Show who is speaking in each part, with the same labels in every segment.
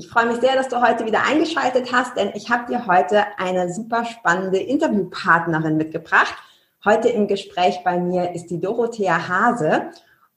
Speaker 1: Ich freue mich sehr, dass du heute wieder eingeschaltet hast, denn ich habe dir heute eine super spannende Interviewpartnerin mitgebracht. Heute im Gespräch bei mir ist die Dorothea Hase.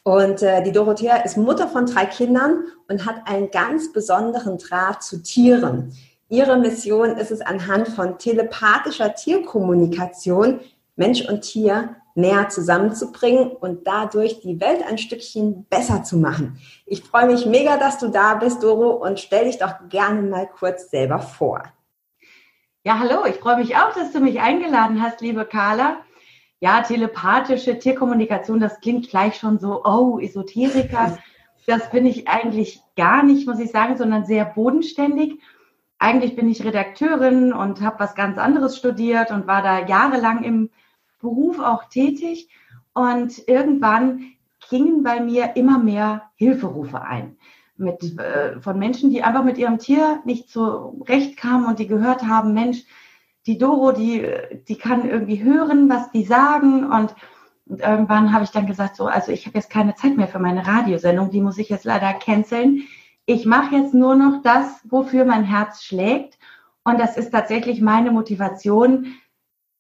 Speaker 1: Und äh, die Dorothea ist Mutter von drei Kindern und hat einen ganz besonderen Draht zu Tieren. Ihre Mission ist es anhand von telepathischer Tierkommunikation Mensch und Tier näher zusammenzubringen und dadurch die Welt ein Stückchen besser zu machen. Ich freue mich mega, dass du da bist, Doro, und stell dich doch gerne mal kurz selber vor.
Speaker 2: Ja, hallo, ich freue mich auch, dass du mich eingeladen hast, liebe Carla. Ja, telepathische Tierkommunikation, das klingt gleich schon so, oh, Esoteriker. Das bin ich eigentlich gar nicht, muss ich sagen, sondern sehr bodenständig. Eigentlich bin ich Redakteurin und habe was ganz anderes studiert und war da jahrelang im Beruf auch tätig und irgendwann gingen bei mir immer mehr Hilferufe ein. Mit, äh, von Menschen, die einfach mit ihrem Tier nicht zurecht kamen und die gehört haben, Mensch, die Doro, die, die kann irgendwie hören, was die sagen. Und, und irgendwann habe ich dann gesagt, so, also ich habe jetzt keine Zeit mehr für meine Radiosendung, die muss ich jetzt leider canceln. Ich mache jetzt nur noch das, wofür mein Herz schlägt. Und das ist tatsächlich meine Motivation,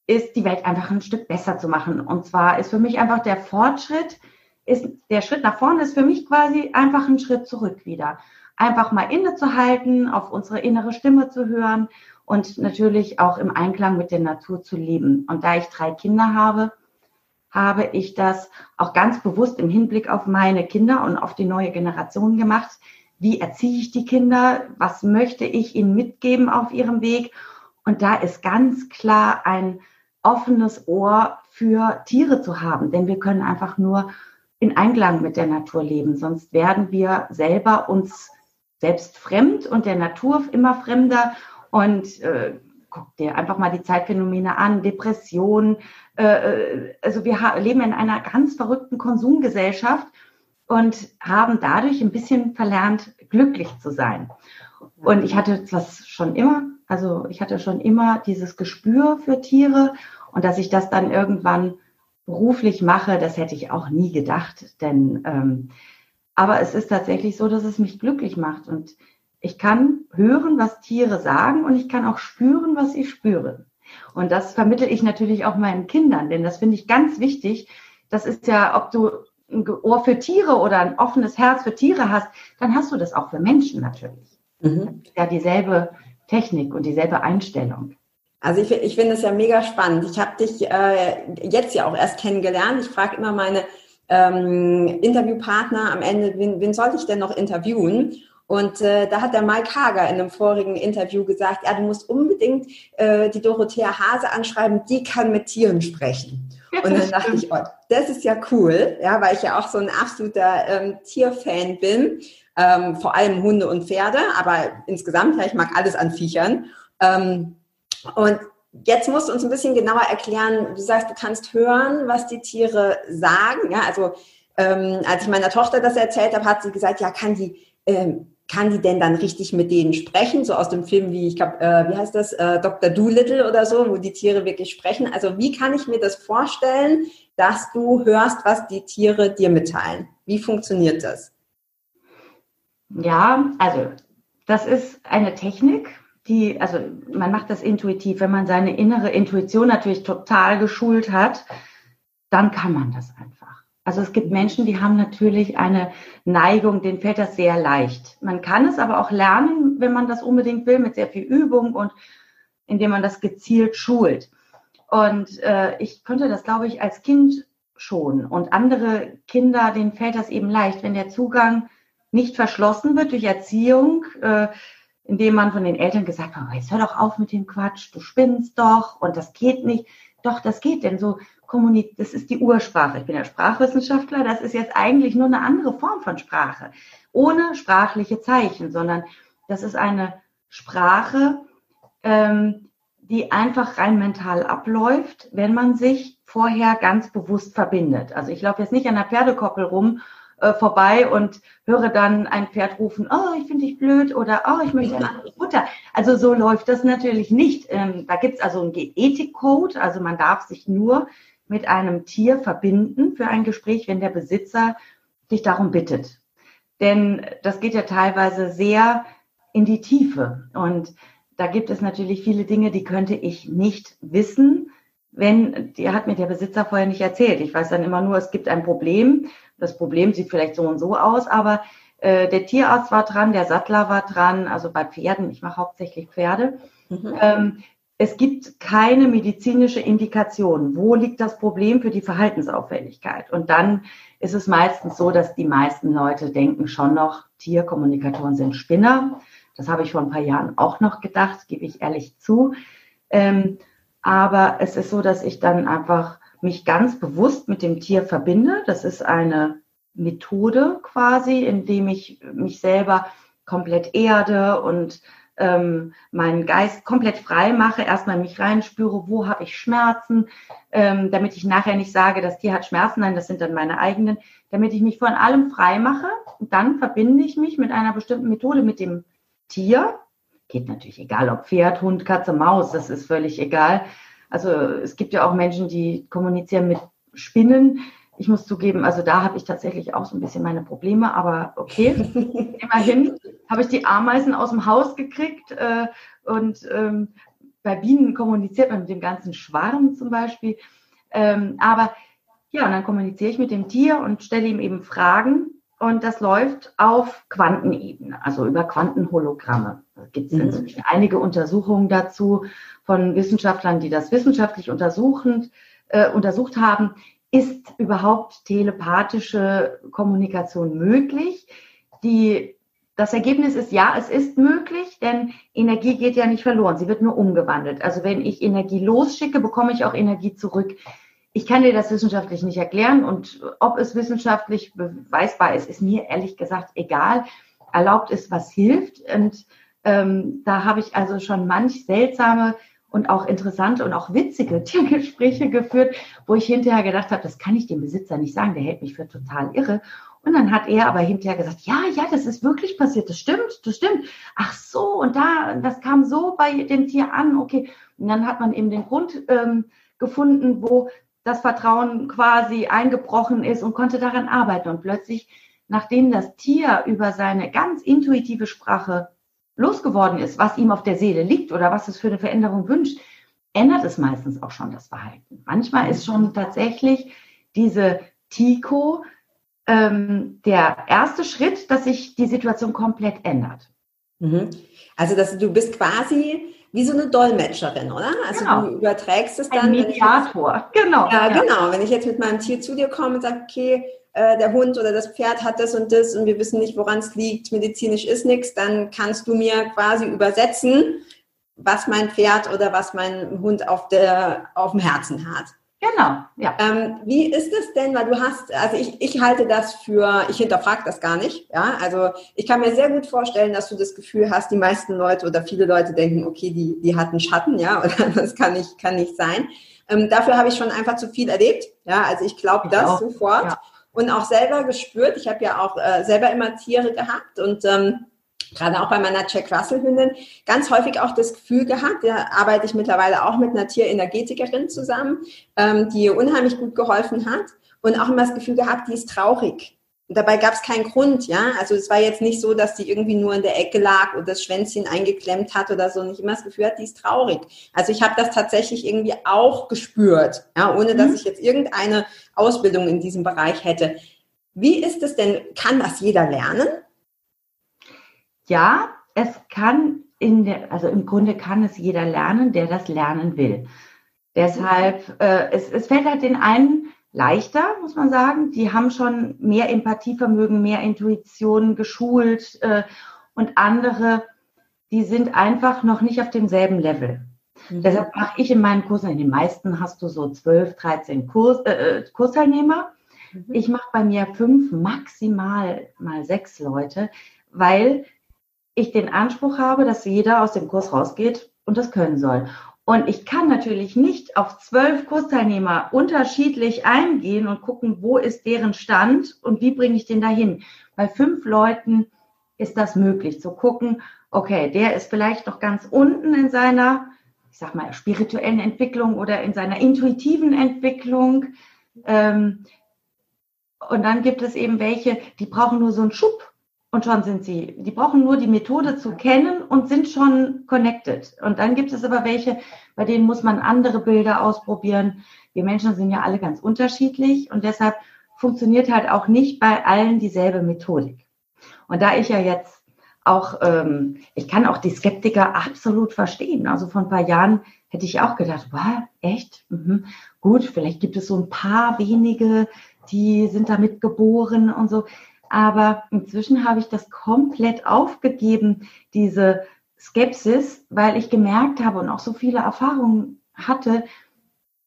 Speaker 2: ist die Welt einfach ein Stück besser zu machen. Und zwar ist für mich einfach der Fortschritt, ist der Schritt nach vorne ist für mich quasi einfach ein Schritt zurück wieder. Einfach mal innezuhalten, auf unsere innere Stimme zu hören und natürlich auch im Einklang mit der Natur zu leben. Und da ich drei Kinder habe, habe ich das auch ganz bewusst im Hinblick auf meine Kinder und auf die neue Generation gemacht. Wie erziehe ich die Kinder? Was möchte ich ihnen mitgeben auf ihrem Weg? Und da ist ganz klar ein offenes Ohr für Tiere zu haben, denn wir können einfach nur in Einklang mit der Natur leben, sonst werden wir selber uns selbst fremd und der Natur immer fremder. Und äh, guck dir einfach mal die Zeitphänomene an, Depression, äh, äh also wir leben in einer ganz verrückten Konsumgesellschaft und haben dadurch ein bisschen verlernt, glücklich zu sein. Und ich hatte das schon immer, also ich hatte schon immer dieses Gespür für Tiere und dass ich das dann irgendwann beruflich mache, das hätte ich auch nie gedacht. Denn ähm, aber es ist tatsächlich so, dass es mich glücklich macht. Und ich kann hören, was Tiere sagen und ich kann auch spüren, was sie spüren. Und das vermittle ich natürlich auch meinen Kindern, denn das finde ich ganz wichtig. Das ist ja, ob du ein Ohr für Tiere oder ein offenes Herz für Tiere hast, dann hast du das auch für Menschen natürlich. Mhm. Ja, dieselbe Technik und dieselbe Einstellung.
Speaker 1: Also ich, ich finde es ja mega spannend. Ich habe dich äh, jetzt ja auch erst kennengelernt. Ich frage immer meine ähm, Interviewpartner am Ende, wen, wen sollte ich denn noch interviewen? Und äh, da hat der Mike Hager in einem vorigen Interview gesagt, ja, du musst unbedingt äh, die Dorothea Hase anschreiben, die kann mit Tieren sprechen. Und dann dachte ich, oh, das ist ja cool, ja, weil ich ja auch so ein absoluter ähm, Tierfan bin, ähm, vor allem Hunde und Pferde, aber insgesamt, ja, ich mag alles an Viechern. Ähm, und jetzt musst du uns ein bisschen genauer erklären, du sagst, du kannst hören, was die Tiere sagen. Ja, also ähm, als ich meiner Tochter das erzählt habe, hat sie gesagt, ja, kann die, ähm, kann die denn dann richtig mit denen sprechen? So aus dem Film wie, ich glaube, äh, wie heißt das, äh, Dr. Doolittle oder so, wo die Tiere wirklich sprechen. Also wie kann ich mir das vorstellen, dass du hörst, was die Tiere dir mitteilen? Wie funktioniert das?
Speaker 2: Ja, also das ist eine Technik, die, also man macht das intuitiv, wenn man seine innere Intuition natürlich total geschult hat, dann kann man das einfach. Also es gibt Menschen, die haben natürlich eine Neigung, denen fällt das sehr leicht. Man kann es aber auch lernen, wenn man das unbedingt will, mit sehr viel Übung und indem man das gezielt schult. Und äh, ich konnte das, glaube ich, als Kind schon. Und andere Kinder, denen fällt das eben leicht, wenn der Zugang nicht verschlossen wird durch Erziehung. Äh, indem man von den Eltern gesagt hat, oh, jetzt hör doch auf mit dem Quatsch, du spinnst doch und das geht nicht. Doch, das geht, denn so kommuniziert, das ist die Ursprache. Ich bin ja Sprachwissenschaftler, das ist jetzt eigentlich nur eine andere Form von Sprache. Ohne sprachliche Zeichen, sondern das ist eine Sprache, ähm, die einfach rein mental abläuft, wenn man sich vorher ganz bewusst verbindet. Also ich laufe jetzt nicht an der Pferdekoppel rum äh, vorbei und höre dann ein Pferd rufen, oh, ich finde dich blöd oder oh, ich möchte eine andere Mutter. Also so läuft das natürlich nicht. Ähm, da gibt es also einen Ethikcode, also man darf sich nur mit einem Tier verbinden für ein Gespräch, wenn der Besitzer dich darum bittet. Denn das geht ja teilweise sehr in die Tiefe. Und da gibt es natürlich viele Dinge, die könnte ich nicht wissen, wenn, die hat mir der Besitzer vorher nicht erzählt. Ich weiß dann immer nur, es gibt ein Problem. Das Problem sieht vielleicht so und so aus, aber äh, der Tierarzt war dran, der Sattler war dran, also bei Pferden, ich mache hauptsächlich Pferde. Mhm. Ähm, es gibt keine medizinische Indikation. Wo liegt das Problem für die Verhaltensauffälligkeit? Und dann ist es meistens so, dass die meisten Leute denken schon noch, Tierkommunikatoren sind Spinner. Das habe ich vor ein paar Jahren auch noch gedacht, gebe ich ehrlich zu. Ähm, aber es ist so, dass ich dann einfach mich ganz bewusst mit dem Tier verbinde. Das ist eine Methode quasi, indem ich mich selber komplett erde und ähm, meinen Geist komplett frei mache, erstmal mich reinspüre, wo habe ich Schmerzen, ähm, damit ich nachher nicht sage, das Tier hat Schmerzen, nein, das sind dann meine eigenen, damit ich mich von allem frei mache. Und dann verbinde ich mich mit einer bestimmten Methode mit dem Tier. Geht natürlich egal, ob Pferd, Hund, Katze, Maus, das ist völlig egal. Also es gibt ja auch Menschen, die kommunizieren mit Spinnen. Ich muss zugeben, also da habe ich tatsächlich auch so ein bisschen meine Probleme, aber okay. Immerhin habe ich die Ameisen aus dem Haus gekriegt äh, und ähm, bei Bienen kommuniziert man mit dem ganzen Schwarm zum Beispiel. Ähm, aber ja, und dann kommuniziere ich mit dem Tier und stelle ihm eben Fragen und das läuft auf Quantenebene, also über Quantenhologramme. Da gibt es mhm. inzwischen einige Untersuchungen dazu von Wissenschaftlern, die das wissenschaftlich untersuchend, äh, untersucht haben. Ist überhaupt telepathische Kommunikation möglich? Die, das Ergebnis ist ja, es ist möglich, denn Energie geht ja nicht verloren, sie wird nur umgewandelt. Also wenn ich Energie losschicke, bekomme ich auch Energie zurück. Ich kann dir das wissenschaftlich nicht erklären und ob es wissenschaftlich beweisbar ist, ist mir ehrlich gesagt egal. Erlaubt ist, was hilft. Und ähm, da habe ich also schon manch seltsame und auch interessante und auch witzige Tiergespräche geführt, wo ich hinterher gedacht habe, das kann ich dem Besitzer nicht sagen, der hält mich für total irre. Und dann hat er aber hinterher gesagt, ja, ja, das ist wirklich passiert, das stimmt, das stimmt. Ach so, und da, das kam so bei dem Tier an, okay. Und dann hat man eben den Grund ähm, gefunden, wo das Vertrauen quasi eingebrochen ist und konnte daran arbeiten. Und plötzlich, nachdem das Tier über seine ganz intuitive Sprache losgeworden ist, was ihm auf der Seele liegt oder was es für eine Veränderung wünscht, ändert es meistens auch schon das Verhalten. Manchmal ist schon tatsächlich diese Tico ähm, der erste Schritt, dass sich die Situation komplett ändert.
Speaker 1: Mhm. Also dass du bist quasi wie so eine Dolmetscherin, oder? Also genau. du überträgst es dann.
Speaker 2: Ein Mediator,
Speaker 1: jetzt, genau. Ja, ja, genau. Wenn ich jetzt mit meinem Tier zu dir komme und sage, okay, äh, der Hund oder das Pferd hat das und das und wir wissen nicht, woran es liegt, medizinisch ist nichts, dann kannst du mir quasi übersetzen, was mein Pferd oder was mein Hund auf, der, auf dem Herzen hat.
Speaker 2: Genau, ja.
Speaker 1: Ähm, wie ist es denn, weil du hast, also ich, ich halte das für, ich hinterfrage das gar nicht, ja, also ich kann mir sehr gut vorstellen, dass du das Gefühl hast, die meisten Leute oder viele Leute denken, okay, die, die hatten Schatten, ja, oder das kann nicht, kann nicht sein. Ähm, dafür habe ich schon einfach zu viel erlebt, ja, also ich glaube das auch. sofort ja. und auch selber gespürt, ich habe ja auch äh, selber immer Tiere gehabt und ähm, gerade auch bei meiner Jack Russell Hündin, ganz häufig auch das Gefühl gehabt, da arbeite ich mittlerweile auch mit einer Tierenergetikerin zusammen, ähm, die ihr unheimlich gut geholfen hat und auch immer das Gefühl gehabt, die ist traurig. Und dabei gab es keinen Grund, ja. Also es war jetzt nicht so, dass die irgendwie nur in der Ecke lag und das Schwänzchen eingeklemmt hat oder so. Und ich immer das Gefühl hatte, die ist traurig. Also ich habe das tatsächlich irgendwie auch gespürt, ja, ohne dass mhm. ich jetzt irgendeine Ausbildung in diesem Bereich hätte. Wie ist es denn? Kann das jeder lernen?
Speaker 2: Ja, es kann in der, also im Grunde kann es jeder lernen, der das lernen will. Deshalb, äh, es, es fällt halt den einen leichter, muss man sagen. Die haben schon mehr Empathievermögen, mehr Intuition geschult äh, und andere, die sind einfach noch nicht auf demselben Level. Mhm. Deshalb mache ich in meinen Kursen, in den meisten hast du so 12, 13 Kurs, äh, äh, Kursteilnehmer. Mhm. Ich mache bei mir fünf, maximal mal sechs Leute, weil ich den Anspruch habe, dass jeder aus dem Kurs rausgeht und das können soll. Und ich kann natürlich nicht auf zwölf Kursteilnehmer unterschiedlich eingehen und gucken, wo ist deren Stand und wie bringe ich den dahin. Bei fünf Leuten ist das möglich, zu gucken, okay, der ist vielleicht noch ganz unten in seiner, ich sag mal, spirituellen Entwicklung oder in seiner intuitiven Entwicklung. Ähm, und dann gibt es eben welche, die brauchen nur so einen Schub und schon sind sie. Die brauchen nur die Methode zu kennen und sind schon connected. Und dann gibt es aber welche, bei denen muss man andere Bilder ausprobieren. Wir Menschen sind ja alle ganz unterschiedlich und deshalb funktioniert halt auch nicht bei allen dieselbe Methodik. Und da ich ja jetzt auch, ähm, ich kann auch die Skeptiker absolut verstehen. Also vor ein paar Jahren hätte ich auch gedacht, wow, echt? Mhm. Gut, vielleicht gibt es so ein paar wenige, die sind damit geboren und so. Aber inzwischen habe ich das komplett aufgegeben, diese Skepsis, weil ich gemerkt habe und auch so viele Erfahrungen hatte,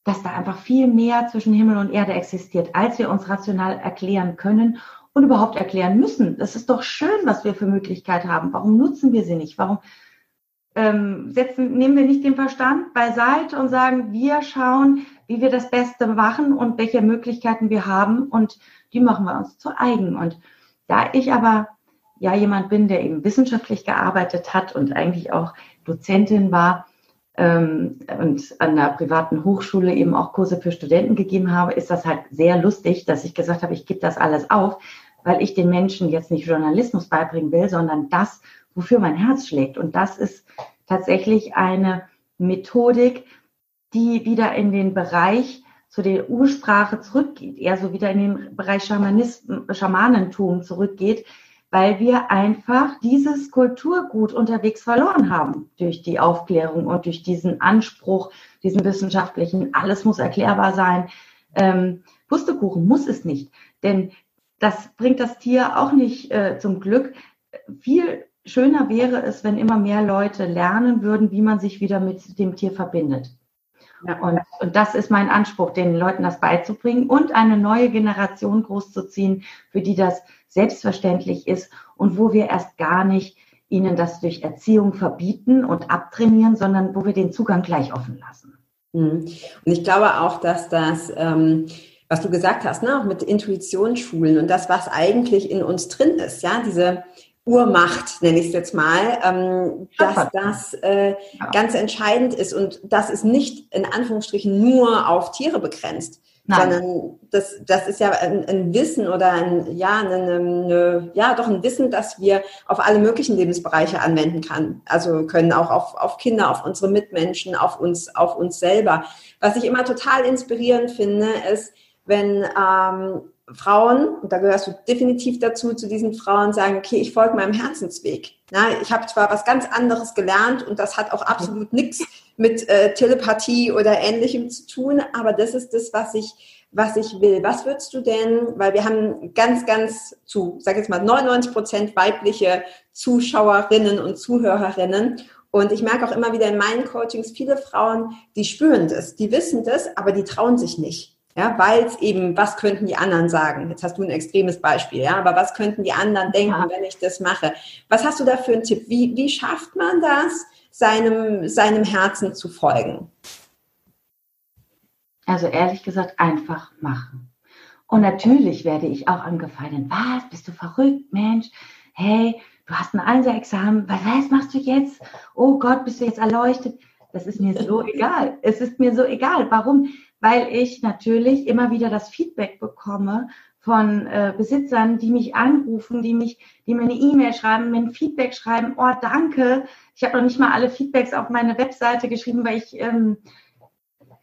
Speaker 2: dass da einfach viel mehr zwischen Himmel und Erde existiert, als wir uns rational erklären können und überhaupt erklären müssen. Das ist doch schön, was wir für Möglichkeiten haben. Warum nutzen wir sie nicht? Warum ähm, setzen, nehmen wir nicht den Verstand beiseite und sagen, wir schauen, wie wir das Beste machen und welche Möglichkeiten wir haben und die machen wir uns zu eigen. Und da ich aber ja jemand bin, der eben wissenschaftlich gearbeitet hat und eigentlich auch Dozentin war ähm, und an der privaten Hochschule eben auch Kurse für Studenten gegeben habe, ist das halt sehr lustig, dass ich gesagt habe, ich gebe das alles auf, weil ich den Menschen jetzt nicht Journalismus beibringen will, sondern das, wofür mein Herz schlägt. Und das ist tatsächlich eine Methodik, die wieder in den Bereich zu der Ursprache zurückgeht, eher so wieder in den Bereich Schamanentum zurückgeht, weil wir einfach dieses Kulturgut unterwegs verloren haben durch die Aufklärung und durch diesen Anspruch, diesen wissenschaftlichen, alles muss erklärbar sein. Ähm, Pustekuchen muss es nicht, denn das bringt das Tier auch nicht äh, zum Glück. Viel schöner wäre es, wenn immer mehr Leute lernen würden, wie man sich wieder mit dem Tier verbindet. Und, und das ist mein Anspruch, den Leuten das beizubringen und eine neue Generation großzuziehen, für die das selbstverständlich ist und wo wir erst gar nicht ihnen das durch Erziehung verbieten und abtrainieren, sondern wo wir den Zugang gleich offen lassen.
Speaker 1: Mhm. Und ich glaube auch, dass das ähm, was du gesagt hast, ne, auch mit Intuitionsschulen und das, was eigentlich in uns drin ist, ja, diese Urmacht, nenne ich es jetzt mal, ähm, dass das äh, ja. ganz entscheidend ist und das ist nicht in Anführungsstrichen nur auf Tiere begrenzt, Nein. sondern das, das ist ja ein, ein Wissen oder ein, ja, eine, eine, ja, doch ein Wissen, das wir auf alle möglichen Lebensbereiche anwenden kann. Also können auch auf, auf Kinder, auf unsere Mitmenschen, auf uns, auf uns selber. Was ich immer total inspirierend finde, ist, wenn ähm, Frauen, und da gehörst du definitiv dazu, zu diesen Frauen sagen, okay, ich folge meinem Herzensweg. Na, ich habe zwar was ganz anderes gelernt und das hat auch absolut nichts mit äh, Telepathie oder ähnlichem zu tun, aber das ist das, was ich, was ich will. Was würdest du denn, weil wir haben ganz, ganz zu, sag jetzt mal 99 Prozent weibliche Zuschauerinnen und Zuhörerinnen und ich merke auch immer wieder in meinen Coachings viele Frauen, die spüren das, die wissen das, aber die trauen sich nicht. Ja, weil es eben, was könnten die anderen sagen? Jetzt hast du ein extremes Beispiel, ja, aber was könnten die anderen denken, ja. wenn ich das mache? Was hast du da für einen Tipp? Wie, wie schafft man das, seinem, seinem Herzen zu folgen?
Speaker 2: Also ehrlich gesagt, einfach machen. Und natürlich werde ich auch angefeindet. Was? Bist du verrückt, Mensch? Hey, du hast ein Einser-Examen. Was machst du jetzt? Oh Gott, bist du jetzt erleuchtet? Das ist mir so egal. Es ist mir so egal. Warum? Weil ich natürlich immer wieder das Feedback bekomme von äh, Besitzern, die mich anrufen, die mich, die mir eine E-Mail schreiben, mir ein Feedback schreiben, oh danke. Ich habe noch nicht mal alle Feedbacks auf meine Webseite geschrieben, weil ich ähm,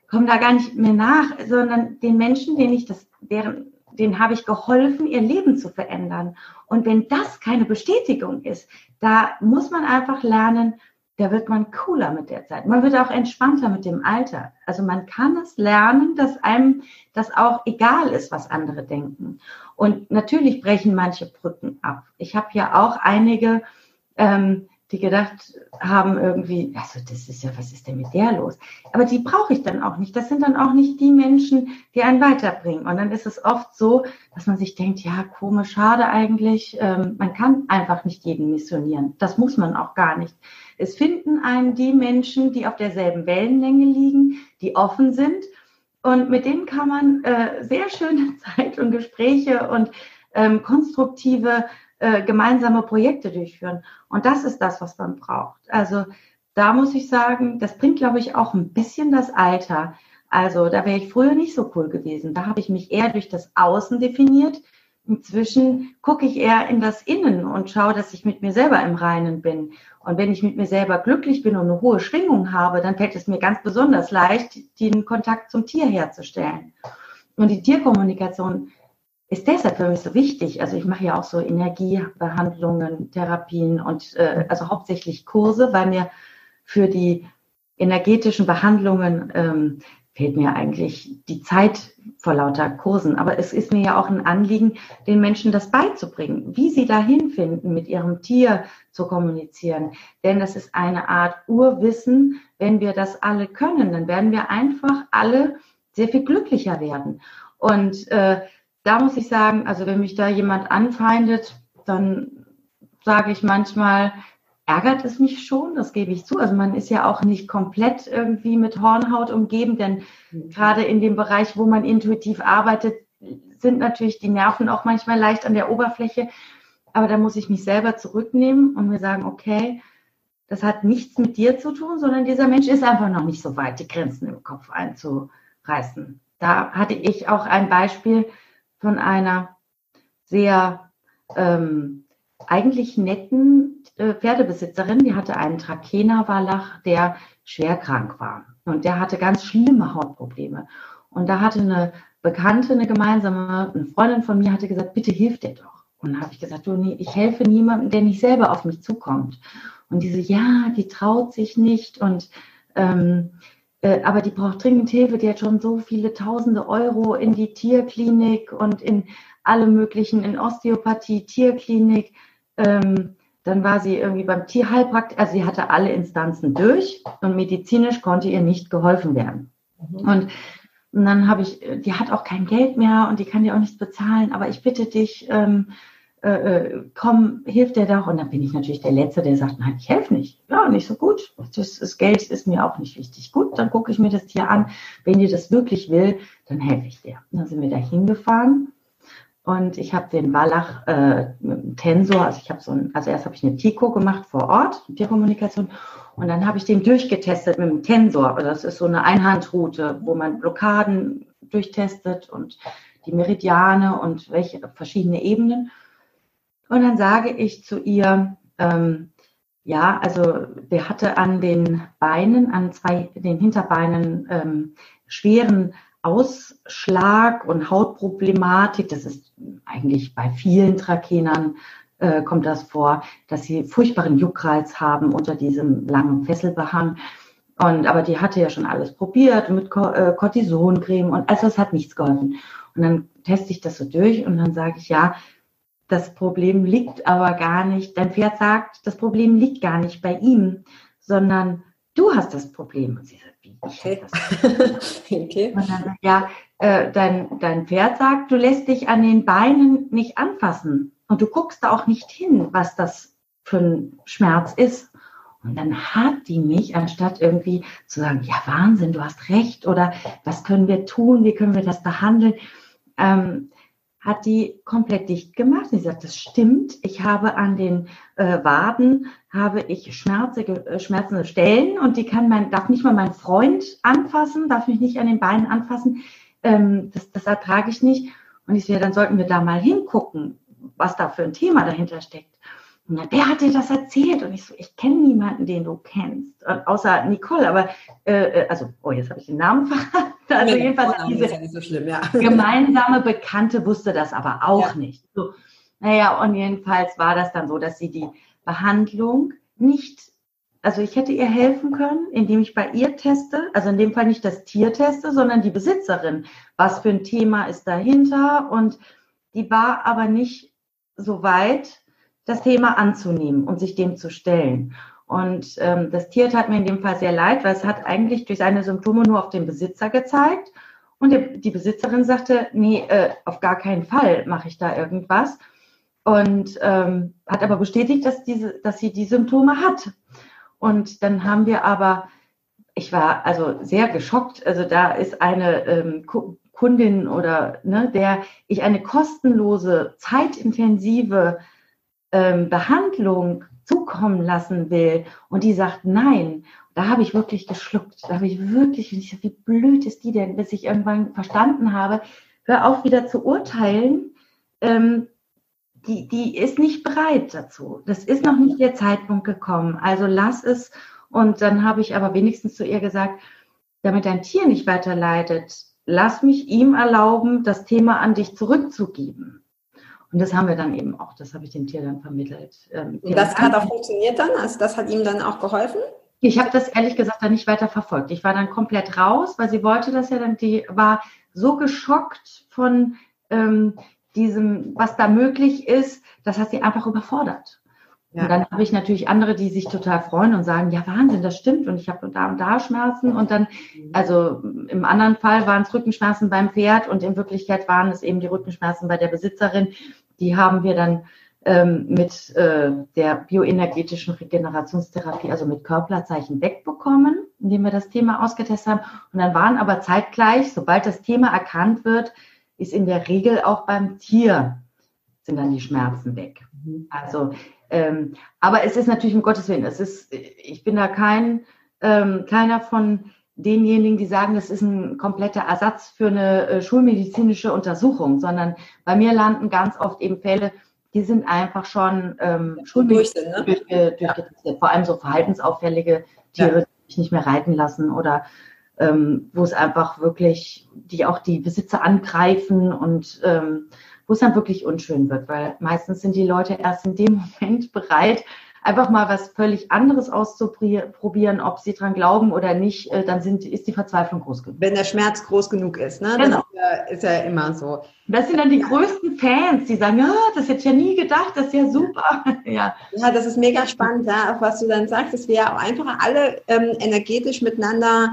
Speaker 2: komme da gar nicht mehr nach, sondern den Menschen, denen ich das, deren, denen habe ich geholfen, ihr Leben zu verändern. Und wenn das keine Bestätigung ist, da muss man einfach lernen, da wird man cooler mit der Zeit. Man wird auch entspannter mit dem Alter. Also man kann es lernen, dass einem das auch egal ist, was andere denken. Und natürlich brechen manche Brücken ab. Ich habe ja auch einige, ähm, die gedacht haben irgendwie, also das ist ja, was ist denn mit der los? Aber die brauche ich dann auch nicht. Das sind dann auch nicht die Menschen, die einen weiterbringen. Und dann ist es oft so, dass man sich denkt, ja, komisch, schade eigentlich. Ähm, man kann einfach nicht jeden missionieren. Das muss man auch gar nicht. Es finden einen die Menschen, die auf derselben Wellenlänge liegen, die offen sind. Und mit denen kann man äh, sehr schöne Zeit und Gespräche und ähm, konstruktive äh, gemeinsame Projekte durchführen. Und das ist das, was man braucht. Also da muss ich sagen, das bringt, glaube ich, auch ein bisschen das Alter. Also da wäre ich früher nicht so cool gewesen. Da habe ich mich eher durch das Außen definiert. Inzwischen gucke ich eher in das Innen und schaue, dass ich mit mir selber im Reinen bin. Und wenn ich mit mir selber glücklich bin und eine hohe Schwingung habe, dann fällt es mir ganz besonders leicht, den Kontakt zum Tier herzustellen. Und die Tierkommunikation ist deshalb für mich so wichtig. Also ich mache ja auch so Energiebehandlungen, Therapien und äh, also hauptsächlich Kurse, weil mir für die energetischen Behandlungen ähm, fehlt mir eigentlich die Zeit vor lauter Kursen. Aber es ist mir ja auch ein Anliegen, den Menschen das beizubringen, wie sie dahin finden, mit ihrem Tier zu kommunizieren. Denn das ist eine Art Urwissen. Wenn wir das alle können, dann werden wir einfach alle sehr viel glücklicher werden. Und äh, da muss ich sagen, also wenn mich da jemand anfeindet, dann sage ich manchmal, ärgert es mich schon, das gebe ich zu. Also man ist ja auch nicht komplett irgendwie mit Hornhaut umgeben, denn mhm. gerade in dem Bereich, wo man intuitiv arbeitet, sind natürlich die Nerven auch manchmal leicht an der Oberfläche. Aber da muss ich mich selber zurücknehmen und mir sagen, okay, das hat nichts mit dir zu tun, sondern dieser Mensch ist einfach noch nicht so weit, die Grenzen im Kopf einzureißen. Da hatte ich auch ein Beispiel, von einer sehr ähm, eigentlich netten äh, Pferdebesitzerin, die hatte einen Trakehner-Wallach, der schwer krank war. Und der hatte ganz schlimme Hautprobleme. Und da hatte eine Bekannte, eine gemeinsame, eine Freundin von mir, hatte gesagt, bitte hilf dir doch. Und habe ich gesagt, du, nee, ich helfe niemandem, der nicht selber auf mich zukommt. Und diese, ja, die traut sich nicht und ähm, äh, aber die braucht dringend Hilfe. Die hat schon so viele tausende Euro in die Tierklinik und in alle möglichen, in Osteopathie, Tierklinik. Ähm, dann war sie irgendwie beim Tierheilpraktiker, also sie hatte alle Instanzen durch und medizinisch konnte ihr nicht geholfen werden. Mhm. Und, und dann habe ich, die hat auch kein Geld mehr und die kann dir auch nichts bezahlen, aber ich bitte dich, ähm, äh, äh, komm, hilf dir doch. Und dann bin ich natürlich der Letzte, der sagt, nein, ich helfe nicht. Ja, nicht so gut. Das, das Geld ist mir auch nicht wichtig. Gut, dann gucke ich mir das Tier an. Wenn dir das wirklich will, dann helfe ich dir. Und dann sind wir da hingefahren. Und ich habe den Wallach äh, Tensor, also ich habe so ein, also erst habe ich eine TICO gemacht vor Ort, Tierkommunikation, und dann habe ich den durchgetestet mit dem Tensor. Das ist so eine Einhandroute, wo man Blockaden durchtestet und die Meridiane und welche verschiedene Ebenen. Und dann sage ich zu ihr, ähm, ja, also der hatte an den Beinen, an zwei, den Hinterbeinen ähm, schweren Ausschlag und Hautproblematik. Das ist eigentlich bei vielen Trakenern äh, kommt das vor, dass sie furchtbaren Juckreiz haben unter diesem langen Fesselbehang. Und aber die hatte ja schon alles probiert mit äh, Cortisoncreme und also es hat nichts geholfen. Und dann teste ich das so durch und dann sage ich, ja, das Problem liegt aber gar nicht, dein Pferd sagt, das Problem liegt gar nicht bei ihm, sondern du hast das Problem. Und sie sagt, wie? Okay. okay. Und dann, ja, äh, dein, dein Pferd sagt, du lässt dich an den Beinen nicht anfassen und du guckst da auch nicht hin, was das für ein Schmerz ist. Und dann hat die mich, anstatt irgendwie zu sagen, ja Wahnsinn, du hast recht oder was können wir tun, wie können wir das behandeln, ähm, hat die komplett dicht gemacht. Sie sagt, das stimmt. Ich habe an den äh, Waden habe ich schmerzige, äh, schmerzende Stellen und die kann mein, darf nicht mal mein Freund anfassen, darf mich nicht an den Beinen anfassen. Ähm, das, das ertrage ich nicht. Und ich sehe, dann sollten wir da mal hingucken, was da für ein Thema dahinter steckt. Und dann, wer hat dir das erzählt? Und ich so, ich kenne niemanden, den du kennst, außer Nicole. Aber, äh, äh, also, oh, jetzt habe ich den Namen verraten. Also ja, jedenfalls diese ja so schlimm, ja. gemeinsame Bekannte wusste das aber auch ja. nicht. So, naja, und jedenfalls war das dann so, dass sie die Behandlung nicht, also ich hätte ihr helfen können, indem ich bei ihr teste, also in dem Fall nicht das Tier teste, sondern die Besitzerin. Was für ein Thema ist dahinter? Und die war aber nicht so weit, das Thema anzunehmen und sich dem zu stellen. Und ähm, das Tier tat mir in dem Fall sehr leid, weil es hat eigentlich durch seine Symptome nur auf den Besitzer gezeigt. Und die, die Besitzerin sagte, nee, äh, auf gar keinen Fall mache ich da irgendwas. Und ähm, hat aber bestätigt, dass, diese, dass sie die Symptome hat. Und dann haben wir aber, ich war also sehr geschockt, also da ist eine ähm, Kundin oder ne, der ich eine kostenlose, zeitintensive ähm, Behandlung zukommen lassen will und die sagt nein, da habe ich wirklich geschluckt. Da habe ich wirklich, ich, wie blöd ist die denn, bis ich irgendwann verstanden habe, hör auf wieder zu urteilen. Ähm, die, die ist nicht bereit dazu. Das ist noch nicht der Zeitpunkt gekommen. Also lass es. Und dann habe ich aber wenigstens zu ihr gesagt, damit dein Tier nicht weiter leidet, lass mich ihm erlauben, das Thema an dich zurückzugeben. Und das haben wir dann eben auch, das habe ich dem Tier dann vermittelt.
Speaker 1: Ähm, und das hat auch funktioniert dann? Also das hat ihm dann auch geholfen?
Speaker 2: Ich habe das ehrlich gesagt dann nicht weiter verfolgt. Ich war dann komplett raus, weil sie wollte das ja dann, die war so geschockt von ähm, diesem, was da möglich ist, das hat sie einfach überfordert. Ja. Und dann habe ich natürlich andere, die sich total freuen und sagen, ja Wahnsinn, das stimmt und ich habe da und da Schmerzen und dann, also im anderen Fall waren es Rückenschmerzen beim Pferd und in Wirklichkeit waren es eben die Rückenschmerzen bei der Besitzerin, die haben wir dann ähm, mit äh, der bioenergetischen Regenerationstherapie, also mit Körperzeichen wegbekommen, indem wir das Thema ausgetestet haben. Und dann waren aber zeitgleich, sobald das Thema erkannt wird, ist in der Regel auch beim Tier sind dann die Schmerzen weg. Mhm. Also, ähm, aber es ist natürlich um Gottes Willen, es ist, ich bin da kein ähm, keiner von denjenigen, die sagen, das ist ein kompletter Ersatz für eine äh, schulmedizinische Untersuchung, sondern bei mir landen ganz oft eben Fälle, die sind einfach schon ähm, schulmedizinisch ne? durch, äh, ja. vor allem so verhaltensauffällige Tiere, ja. die sich nicht mehr reiten lassen oder ähm, wo es einfach wirklich, die auch die Besitzer angreifen und ähm, wo es dann wirklich unschön wird, weil meistens sind die Leute erst in dem Moment bereit, einfach mal was völlig anderes auszuprobieren, ob sie dran glauben oder nicht, äh, dann sind, ist die Verzweiflung groß genug.
Speaker 1: Wenn der Schmerz groß genug ist, ne? Genau. Das ist ja, immer so.
Speaker 2: Das sind dann die größten Fans, die sagen, ja, das hätte ich ja nie gedacht, das ist ja super.
Speaker 1: ja. ja, das ist mega spannend, ja, auch was du dann sagst, dass wir ja auch einfach alle ähm, energetisch miteinander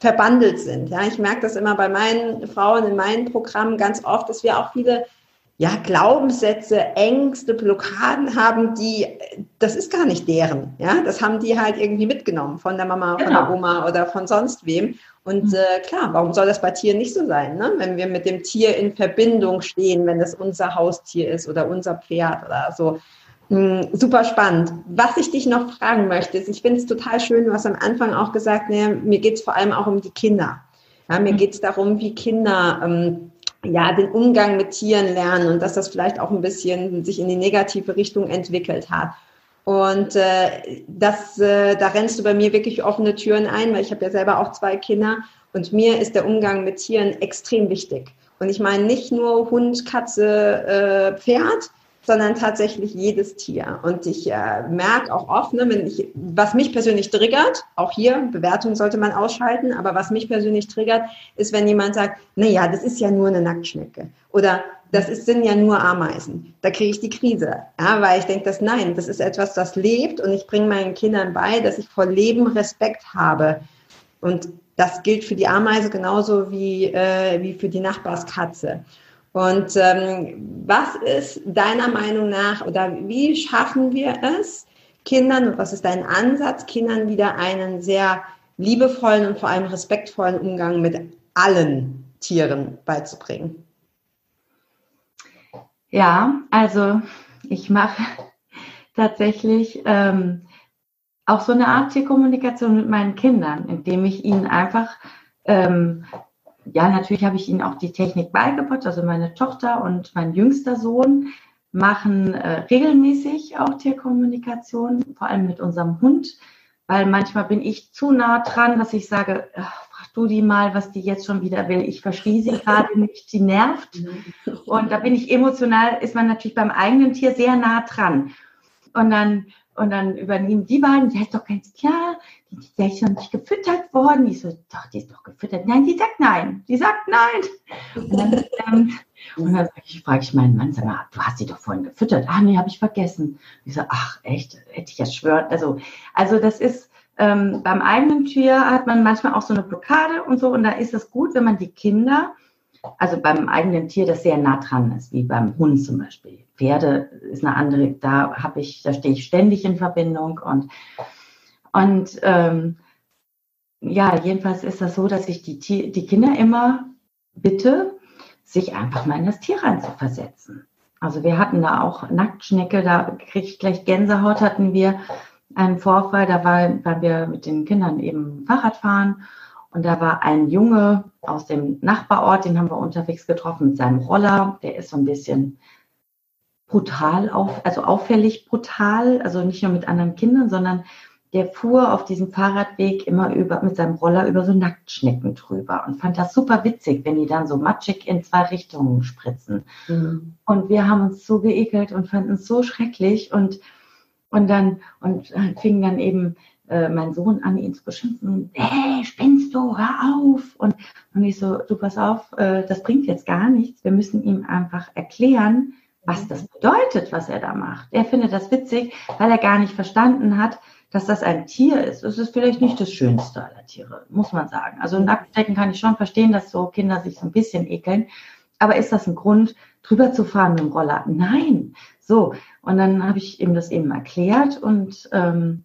Speaker 1: verbandelt sind. Ja, ich merke das immer bei meinen Frauen in meinen Programmen ganz oft, dass wir auch viele ja, Glaubenssätze, Ängste, Blockaden haben, die, das ist gar nicht deren. Ja, das haben die halt irgendwie mitgenommen von der Mama, genau. von der genau. Oma oder von sonst wem. Und mhm. äh, klar, warum soll das bei Tieren nicht so sein? Ne? Wenn wir mit dem Tier in Verbindung stehen, wenn das unser Haustier ist oder unser Pferd oder so. Hm, super spannend. Was ich dich noch fragen möchte, ist, ich finde es total schön, du hast am Anfang auch gesagt, ne, mir geht es vor allem auch um die Kinder. Ja, mir mhm. geht es darum, wie Kinder ähm, ja, den Umgang mit Tieren lernen und dass das vielleicht auch ein bisschen sich in die negative Richtung entwickelt hat. Und äh, das, äh, da rennst du bei mir wirklich offene Türen ein, weil ich habe ja selber auch zwei Kinder und mir ist der Umgang mit Tieren extrem wichtig. Und ich meine nicht nur Hund, Katze, äh, Pferd, sondern tatsächlich jedes Tier. Und ich äh, merke auch oft, ne, wenn ich, was mich persönlich triggert, auch hier, Bewertung sollte man ausschalten, aber was mich persönlich triggert, ist, wenn jemand sagt, na ja, das ist ja nur eine Nacktschnecke. Oder das ist, sind ja nur Ameisen. Da kriege ich die Krise. Ja, weil ich denke, dass nein, das ist etwas, das lebt und ich bringe meinen Kindern bei, dass ich vor Leben Respekt habe. Und das gilt für die Ameise genauso wie, äh, wie für die Nachbarskatze. Und ähm, was ist deiner Meinung nach oder wie schaffen wir es, Kindern, was ist dein Ansatz, Kindern wieder einen sehr liebevollen und vor allem respektvollen Umgang mit allen Tieren beizubringen?
Speaker 2: Ja, also ich mache tatsächlich ähm, auch so eine Art Tierkommunikation mit meinen Kindern, indem ich ihnen einfach ähm, ja, natürlich habe ich ihnen auch die Technik beigebracht. Also meine Tochter und mein jüngster Sohn machen äh, regelmäßig auch Tierkommunikation, vor allem mit unserem Hund, weil manchmal bin ich zu nah dran, dass ich sage, ach, frag du die mal, was die jetzt schon wieder will. Ich verstehe sie gerade nicht, die nervt. Und da bin ich emotional, ist man natürlich beim eigenen Tier sehr nah dran. Und dann und dann übernehmen die beiden, ja, ist doch ganz klar, ist noch nicht gefüttert worden. Ich so, doch, die ist doch gefüttert. Nein, die sagt nein. Die sagt nein. Und dann, ähm, und dann ich, frage ich meinen Mann, sag mal, du hast sie doch vorhin gefüttert. Ah, nee, habe ich vergessen. Ich so, ach, echt, hätte ich ja schwören. Also, also das ist, ähm, beim eigenen Tier hat man manchmal auch so eine Blockade und so. Und da ist es gut, wenn man die Kinder, also beim eigenen Tier, das sehr nah dran ist, wie beim Hund zum Beispiel. Pferde ist eine andere, da habe ich, da stehe ich ständig in Verbindung und und ähm, ja, jedenfalls ist das so, dass ich die, die Kinder immer bitte, sich einfach mal in das Tier reinzuversetzen. Also wir hatten da auch Nacktschnecke, da kriege ich gleich Gänsehaut, hatten wir einen Vorfall, da war, waren wir mit den Kindern eben Fahrrad fahren und da war ein Junge aus dem Nachbarort, den haben wir unterwegs getroffen mit seinem Roller, der ist so ein bisschen brutal, auf, also auffällig brutal, also nicht nur mit anderen Kindern, sondern der fuhr auf diesem Fahrradweg immer über, mit seinem Roller über so Nacktschnecken drüber und fand das super witzig, wenn die dann so matschig in zwei Richtungen spritzen. Mhm. Und wir haben uns so geekelt und fanden es so schrecklich und, und dann, und fing dann eben äh, mein Sohn an, ihn zu beschimpfen. Hey, spinnst du, hör auf! Und, und ich so, du pass auf, äh, das bringt jetzt gar nichts. Wir müssen ihm einfach erklären, was das bedeutet, was er da macht. Er findet das witzig, weil er gar nicht verstanden hat, dass das ein Tier ist. Es ist vielleicht nicht das Schönste aller Tiere, muss man sagen. Also Nacktdecken kann ich schon verstehen, dass so Kinder sich so ein bisschen ekeln. Aber ist das ein Grund, drüber zu fahren mit dem Roller? Nein. So, und dann habe ich ihm das eben erklärt und ähm,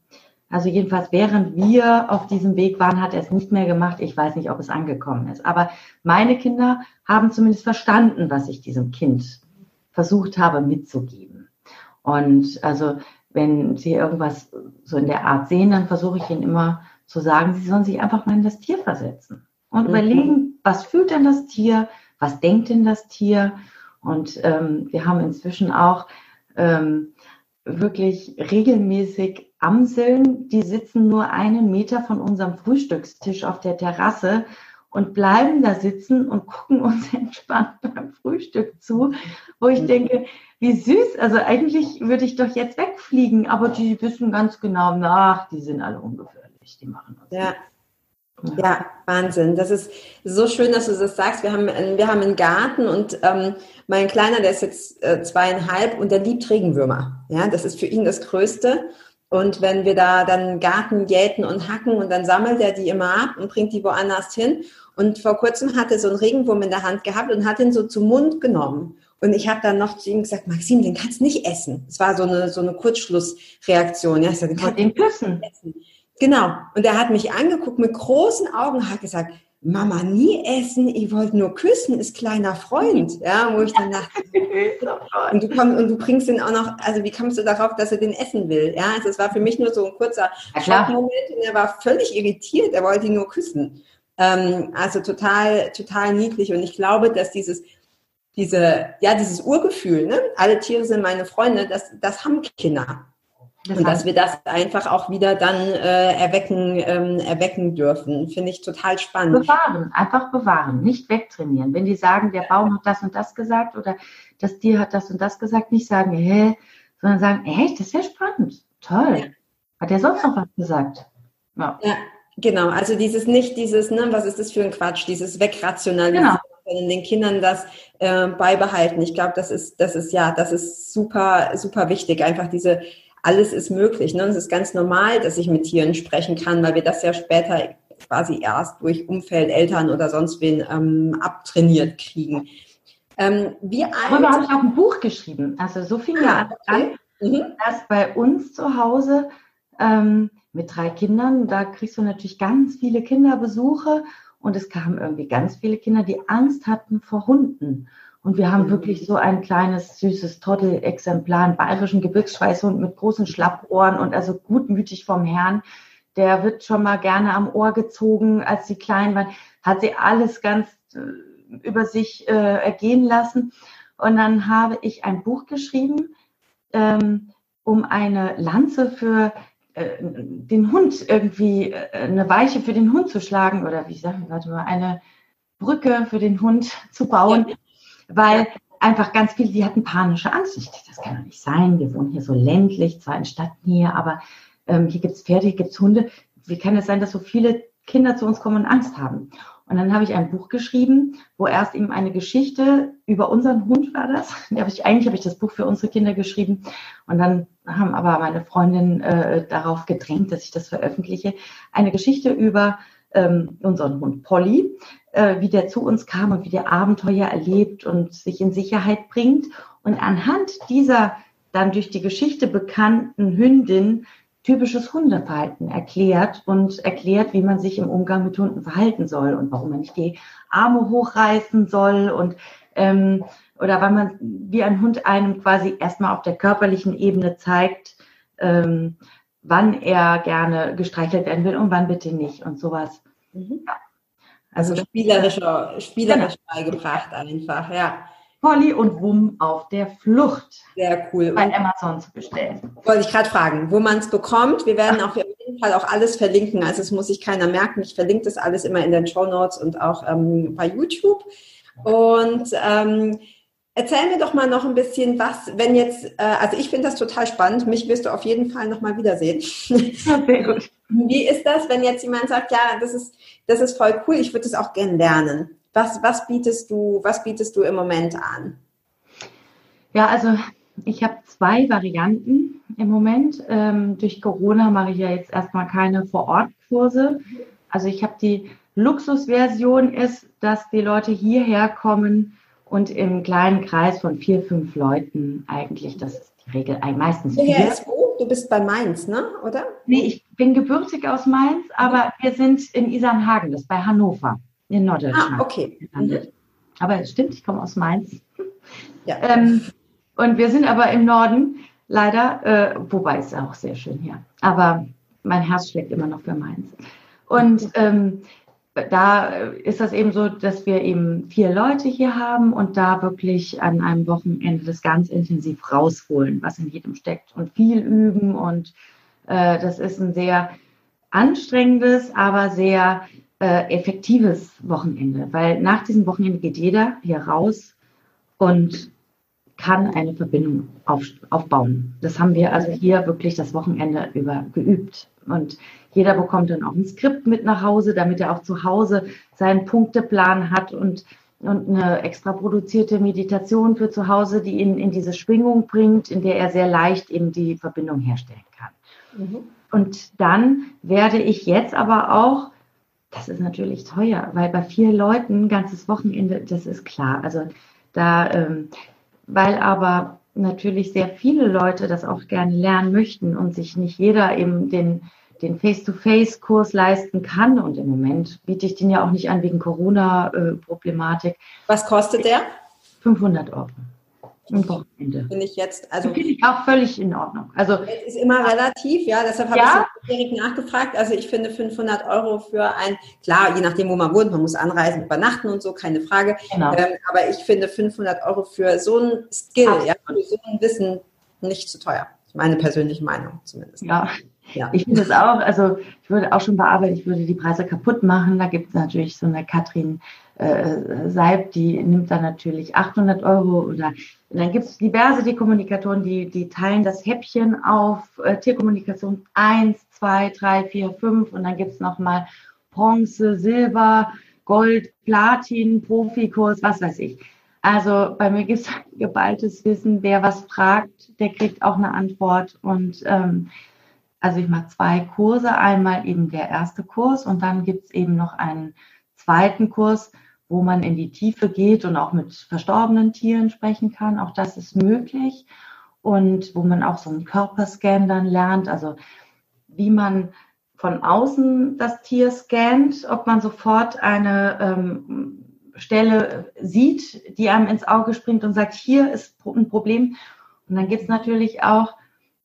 Speaker 2: also jedenfalls während wir auf diesem Weg waren, hat er es nicht mehr gemacht. Ich weiß nicht, ob es angekommen ist. Aber meine Kinder haben zumindest verstanden, was ich diesem Kind versucht habe mitzugeben. Und also wenn sie irgendwas so in der Art sehen, dann versuche ich ihnen immer zu sagen, sie sollen sich einfach mal in das Tier versetzen und mhm. überlegen, was fühlt denn das Tier, was denkt denn das Tier. Und ähm, wir haben inzwischen auch ähm, wirklich regelmäßig Amseln, die sitzen nur einen Meter von unserem Frühstückstisch auf der Terrasse und bleiben da sitzen und gucken uns entspannt beim Frühstück zu, wo ich mhm. denke, wie süß. Also eigentlich würde ich doch jetzt wegfliegen, aber die wissen ganz genau nach, die sind alle ungefährlich, die machen
Speaker 1: das. Ja. Ja, Wahnsinn. Das ist so schön, dass du das sagst. Wir haben, wir haben einen Garten und ähm, mein Kleiner, der ist jetzt äh, zweieinhalb und der liebt Regenwürmer. Ja, das ist für ihn das Größte. Und wenn wir da dann Garten jäten und hacken und dann sammelt er die immer ab und bringt die woanders hin. Und vor kurzem hat er so einen Regenwurm in der Hand gehabt und hat ihn so zum Mund genommen. Und ich habe dann noch zu ihm gesagt, Maxim, den kannst du nicht essen. Es war so eine, so eine Kurzschlussreaktion. Ja, ich sag, den, den küssen. Essen. Genau. Und er hat mich angeguckt mit großen Augen, hat gesagt, Mama nie essen, ich wollte nur küssen, ist kleiner Freund. Ja, wo ich dann dachte, und du, komm, und du bringst ihn auch noch, also wie kommst du darauf, dass er den essen will? Ja, also es war für mich nur so ein kurzer Schockmoment und er war völlig irritiert, er wollte ihn nur küssen. Ähm, also total, total niedlich und ich glaube, dass dieses, diese, ja, dieses Urgefühl, ne? alle Tiere sind meine Freunde, das, das haben Kinder. Das und dass wir das einfach auch wieder dann äh, erwecken, ähm, erwecken dürfen, finde ich total spannend.
Speaker 2: Bewahren, einfach bewahren, nicht wegtrainieren. Wenn die sagen, der Baum hat das und das gesagt oder das Tier hat das und das gesagt, nicht sagen, hä, sondern sagen, echt, das ist ja spannend, toll. Hat er sonst noch was gesagt?
Speaker 1: Ja. ja. genau. Also dieses nicht, dieses, ne, was ist das für ein Quatsch, dieses Wegrationalisieren. Genau. den Kindern das äh, beibehalten. Ich glaube, das ist, das ist ja, das ist super, super wichtig. Einfach diese alles ist möglich. Ne? Und es ist ganz normal, dass ich mit Tieren sprechen kann, weil wir das ja später quasi erst durch Umfeld, Eltern oder sonst wen ähm, abtrainiert kriegen.
Speaker 2: Ähm, wie Darüber habe ich auch ein Buch geschrieben. Also so fing ja ah, an, mhm. dass bei uns zu Hause ähm, mit drei Kindern, da kriegst du natürlich ganz viele Kinderbesuche und es kamen irgendwie ganz viele Kinder, die Angst hatten vor Hunden. Und wir haben mhm. wirklich so ein kleines, süßes Toddel-Exemplar, einen bayerischen Gebirgsschweißhund mit großen Schlappohren und also gutmütig vom Herrn. Der wird schon mal gerne am Ohr gezogen, als sie klein waren. Hat sie alles ganz äh, über sich äh, ergehen lassen. Und dann habe ich ein Buch geschrieben, ähm, um eine Lanze für äh, den Hund irgendwie, äh, eine Weiche für den Hund zu schlagen oder wie sagen wir, warte mal, eine Brücke für den Hund zu bauen. Ja weil einfach ganz viele, die hatten panische Angst. Ich dachte, das kann doch nicht sein. Wir wohnen hier so ländlich, zwar in Stadtnähe, aber ähm, hier es Pferde, hier gibt es Hunde. Wie kann es sein, dass so viele Kinder zu uns kommen und Angst haben? Und dann habe ich ein Buch geschrieben, wo erst eben eine Geschichte über unseren Hund war das. Hab ich, eigentlich habe ich das Buch für unsere Kinder geschrieben. Und dann haben aber meine Freundin äh, darauf gedrängt, dass ich das veröffentliche. Eine Geschichte über ähm, unseren Hund Polly, äh, wie der zu uns kam und wie der Abenteuer erlebt und sich in Sicherheit bringt. Und anhand dieser dann durch die Geschichte bekannten Hündin typisches Hundeverhalten erklärt und erklärt, wie man sich im Umgang mit Hunden verhalten soll und warum man nicht die Arme hochreißen soll und ähm, oder weil man wie ein Hund einem quasi erstmal auf der körperlichen Ebene zeigt, ähm, wann er gerne gestreichelt werden will und wann bitte nicht und sowas.
Speaker 1: Mhm. Also, also spielerischer, spielerisch genau. beigebracht einfach, ja.
Speaker 2: Polly und Wum auf der Flucht.
Speaker 1: Sehr cool.
Speaker 2: Bei Amazon zu bestellen.
Speaker 1: Wollte ich gerade fragen, wo man es bekommt. Wir werden auf jeden Fall auch alles verlinken. Also es muss sich keiner merken. Ich verlinke das alles immer in den Show Notes und auch ähm, bei YouTube. Und ähm, erzähl mir doch mal noch ein bisschen was, wenn jetzt, äh, also ich finde das total spannend. Mich wirst du auf jeden Fall noch mal wiedersehen. Sehr gut. Wie ist das, wenn jetzt jemand sagt, ja, das ist, das ist voll cool, ich würde das auch gerne lernen? Was, was, bietest du, was bietest du im Moment an?
Speaker 2: Ja, also ich habe zwei Varianten im Moment. Ähm, durch Corona mache ich ja jetzt erstmal keine Vor-Ort-Kurse. Also ich habe die Luxusversion ist, dass die Leute hierher kommen und im kleinen Kreis von vier, fünf Leuten eigentlich, das ist die Regel, meistens
Speaker 1: vier. Wo? Du bist bei Mainz, ne? oder?
Speaker 2: Nee, ich bin gebürtig aus Mainz, aber wir sind in Isernhagen, das ist bei Hannover in Norddeutschland
Speaker 1: ah, okay.
Speaker 2: Mhm. Aber es stimmt, ich komme aus Mainz. Ja. Ähm, und wir sind aber im Norden, leider, äh, wobei es auch sehr schön hier. Aber mein Herz schlägt immer noch für Mainz. Und ähm, da ist das eben so, dass wir eben vier Leute hier haben und da wirklich an einem Wochenende das ganz intensiv rausholen, was in jedem steckt und viel üben. Und äh, das ist ein sehr anstrengendes, aber sehr äh, effektives Wochenende, weil nach diesem Wochenende geht jeder hier raus und kann eine Verbindung auf, aufbauen. Das haben wir also hier wirklich das Wochenende über geübt. Und jeder bekommt dann auch ein Skript mit nach Hause, damit er auch zu Hause seinen Punkteplan hat und, und eine extra produzierte Meditation für zu Hause, die ihn in diese Schwingung bringt, in der er sehr leicht eben die Verbindung herstellen kann. Mhm. Und dann werde ich jetzt aber auch das ist natürlich teuer, weil bei vier Leuten ein ganzes Wochenende, das ist klar. Also da, ähm, weil aber natürlich sehr viele Leute das auch gerne lernen möchten und sich nicht jeder eben den, den Face-to-Face-Kurs leisten kann. Und im Moment biete ich den ja auch nicht an wegen Corona-Problematik.
Speaker 1: Was kostet der?
Speaker 2: 500 Euro.
Speaker 1: Ein Wochenende. Finde ich jetzt,
Speaker 2: also. Finde ich auch völlig in Ordnung.
Speaker 1: Also. Es ist immer relativ, ja, deshalb habe ja? ich direkt nachgefragt. Also ich finde 500 Euro für ein, klar, je nachdem, wo man wohnt, man muss anreisen, übernachten und so, keine Frage. Genau. Ähm, aber ich finde 500 Euro für so ein Skill, ja, für so ein Wissen nicht zu teuer. Meine persönliche Meinung zumindest.
Speaker 2: Ja. Ja. Ich finde es auch, also ich würde auch schon bearbeiten, ich würde die Preise kaputt machen. Da gibt es natürlich so eine Katrin äh, Seib, die nimmt dann natürlich 800 Euro oder dann gibt es diverse Dekommunikatoren, die, die teilen das Häppchen auf äh, Tierkommunikation 1, 2, 3, 4, 5 und dann gibt es nochmal Bronze, Silber, Gold, Platin, Profikurs, was weiß ich. Also bei mir gibt es geballtes Wissen, wer was fragt, der kriegt auch eine Antwort und ähm, also ich mache zwei Kurse, einmal eben der erste Kurs und dann gibt es eben noch einen zweiten Kurs, wo man in die Tiefe geht und auch mit verstorbenen Tieren sprechen kann. Auch das ist möglich. Und wo man auch so einen Körperscan dann lernt, also wie man von außen das Tier scannt, ob man sofort eine ähm, Stelle sieht, die einem ins Auge springt und sagt, hier ist ein Problem. Und dann gibt es natürlich auch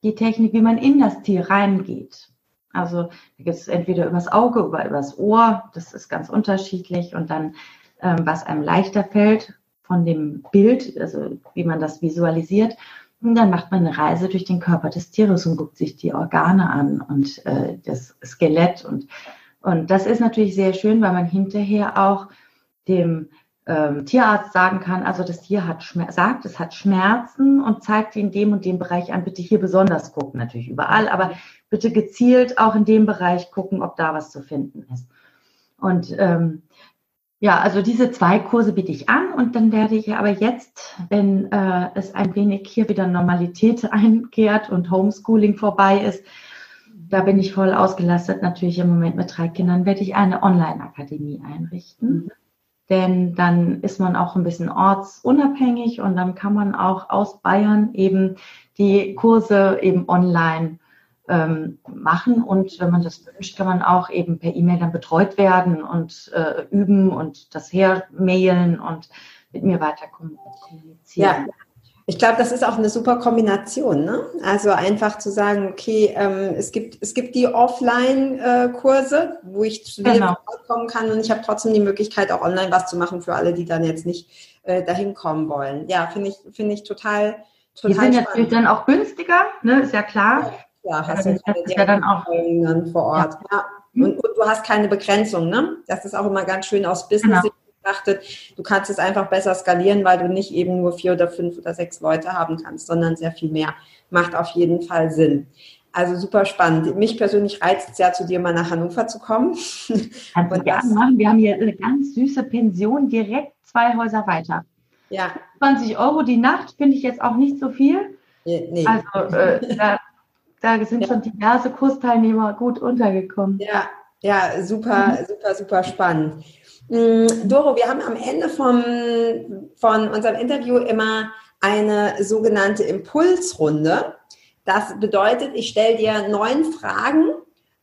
Speaker 2: die Technik, wie man in das Tier reingeht. Also da gibt es entweder übers Auge oder übers Ohr, das ist ganz unterschiedlich. Und dann ähm, was einem leichter fällt von dem Bild, also wie man das visualisiert. Und dann macht man eine Reise durch den Körper des Tieres und guckt sich die Organe an und äh, das Skelett. Und, und das ist natürlich sehr schön, weil man hinterher auch dem ähm, Tierarzt sagen kann, also das Tier hat Schmer sagt, es hat Schmerzen und zeigt in dem und dem Bereich an, bitte hier besonders gucken, natürlich überall, aber bitte gezielt auch in dem Bereich gucken, ob da was zu finden ist. Und ähm, ja, also diese zwei Kurse biete ich an und dann werde ich aber jetzt, wenn äh, es ein wenig hier wieder Normalität einkehrt und Homeschooling vorbei ist, da bin ich voll ausgelastet natürlich im Moment mit drei Kindern, werde ich eine Online-Akademie einrichten. Mhm denn dann ist man auch ein bisschen ortsunabhängig und dann kann man auch aus Bayern eben die Kurse eben online ähm, machen und wenn man das wünscht, kann man auch eben per E-Mail dann betreut werden und äh, üben und das hermailen und mit mir weiter kommunizieren.
Speaker 1: Ja, ich glaube, das ist auch eine super Kombination. Ne? Also einfach zu sagen, okay, ähm, es, gibt, es gibt die Offline-Kurse, wo ich zu dir genau. kommen kann und ich habe trotzdem die Möglichkeit, auch online was zu machen für alle, die dann jetzt nicht äh, dahin kommen wollen. Ja, finde ich, finde ich total,
Speaker 2: total Die sind spannend. natürlich dann auch günstiger, ne? ist ja klar.
Speaker 1: Ja, ja hast du ja dann auch dann vor Ort. Ja. ja. Und, und, du hast keine Begrenzung, ne? Das ist auch immer ganz schön aus Business. Genau betrachtet. Du kannst es einfach besser skalieren, weil du nicht eben nur vier oder fünf oder sechs Leute haben kannst, sondern sehr viel mehr. Macht auf jeden Fall Sinn. Also super spannend. Mich persönlich reizt es ja, zu dir mal nach Hannover zu kommen.
Speaker 2: Kannst du gerne machen. Wir haben hier eine ganz süße Pension direkt zwei Häuser weiter. Ja. 20 Euro die Nacht finde ich jetzt auch nicht so viel. Nee. Also äh, da, da, sind ja. schon diverse Kursteilnehmer gut untergekommen.
Speaker 1: Ja, ja, super, super, super spannend. Mm, Doro, wir haben am Ende vom, von unserem Interview immer eine sogenannte Impulsrunde. Das bedeutet, ich stelle dir neun Fragen,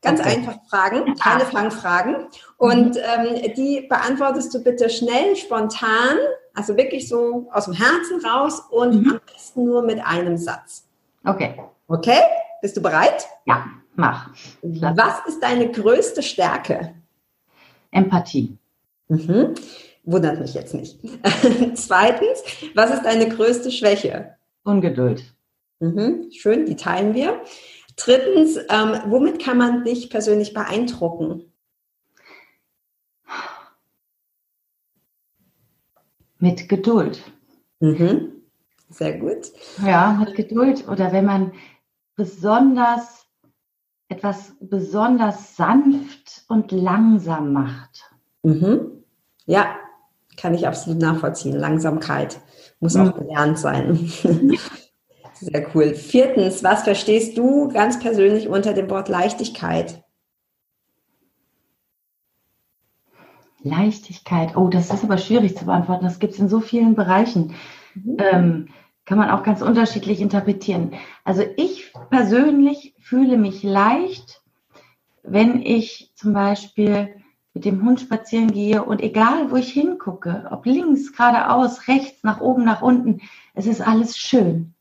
Speaker 1: ganz okay. einfach Fragen, keine Fangfragen. Und ähm, die beantwortest du bitte schnell, spontan, also wirklich so aus dem Herzen raus und mhm. am besten nur mit einem Satz.
Speaker 2: Okay.
Speaker 1: Okay? Bist du bereit?
Speaker 2: Ja, mach.
Speaker 1: Was ist deine größte Stärke?
Speaker 2: Empathie.
Speaker 1: Mhm. Wundert mich jetzt nicht. Zweitens, was ist deine größte Schwäche?
Speaker 2: Ungeduld.
Speaker 1: Mhm. Schön, die teilen wir. Drittens, ähm, womit kann man dich persönlich beeindrucken?
Speaker 2: Mit Geduld.
Speaker 1: Mhm. Sehr gut.
Speaker 2: Ja, mit Geduld. Oder wenn man besonders etwas besonders sanft und langsam macht.
Speaker 1: Mhm. Ja, kann ich absolut nachvollziehen. Langsamkeit muss auch mhm. gelernt sein. Sehr cool. Viertens, was verstehst du ganz persönlich unter dem Wort Leichtigkeit?
Speaker 2: Leichtigkeit. Oh, das ist aber schwierig zu beantworten. Das gibt es in so vielen Bereichen. Mhm. Ähm, kann man auch ganz unterschiedlich interpretieren. Also ich persönlich fühle mich leicht, wenn ich zum Beispiel mit dem Hund spazieren gehe und egal, wo ich hingucke, ob links, geradeaus, rechts, nach oben, nach unten, es ist alles schön.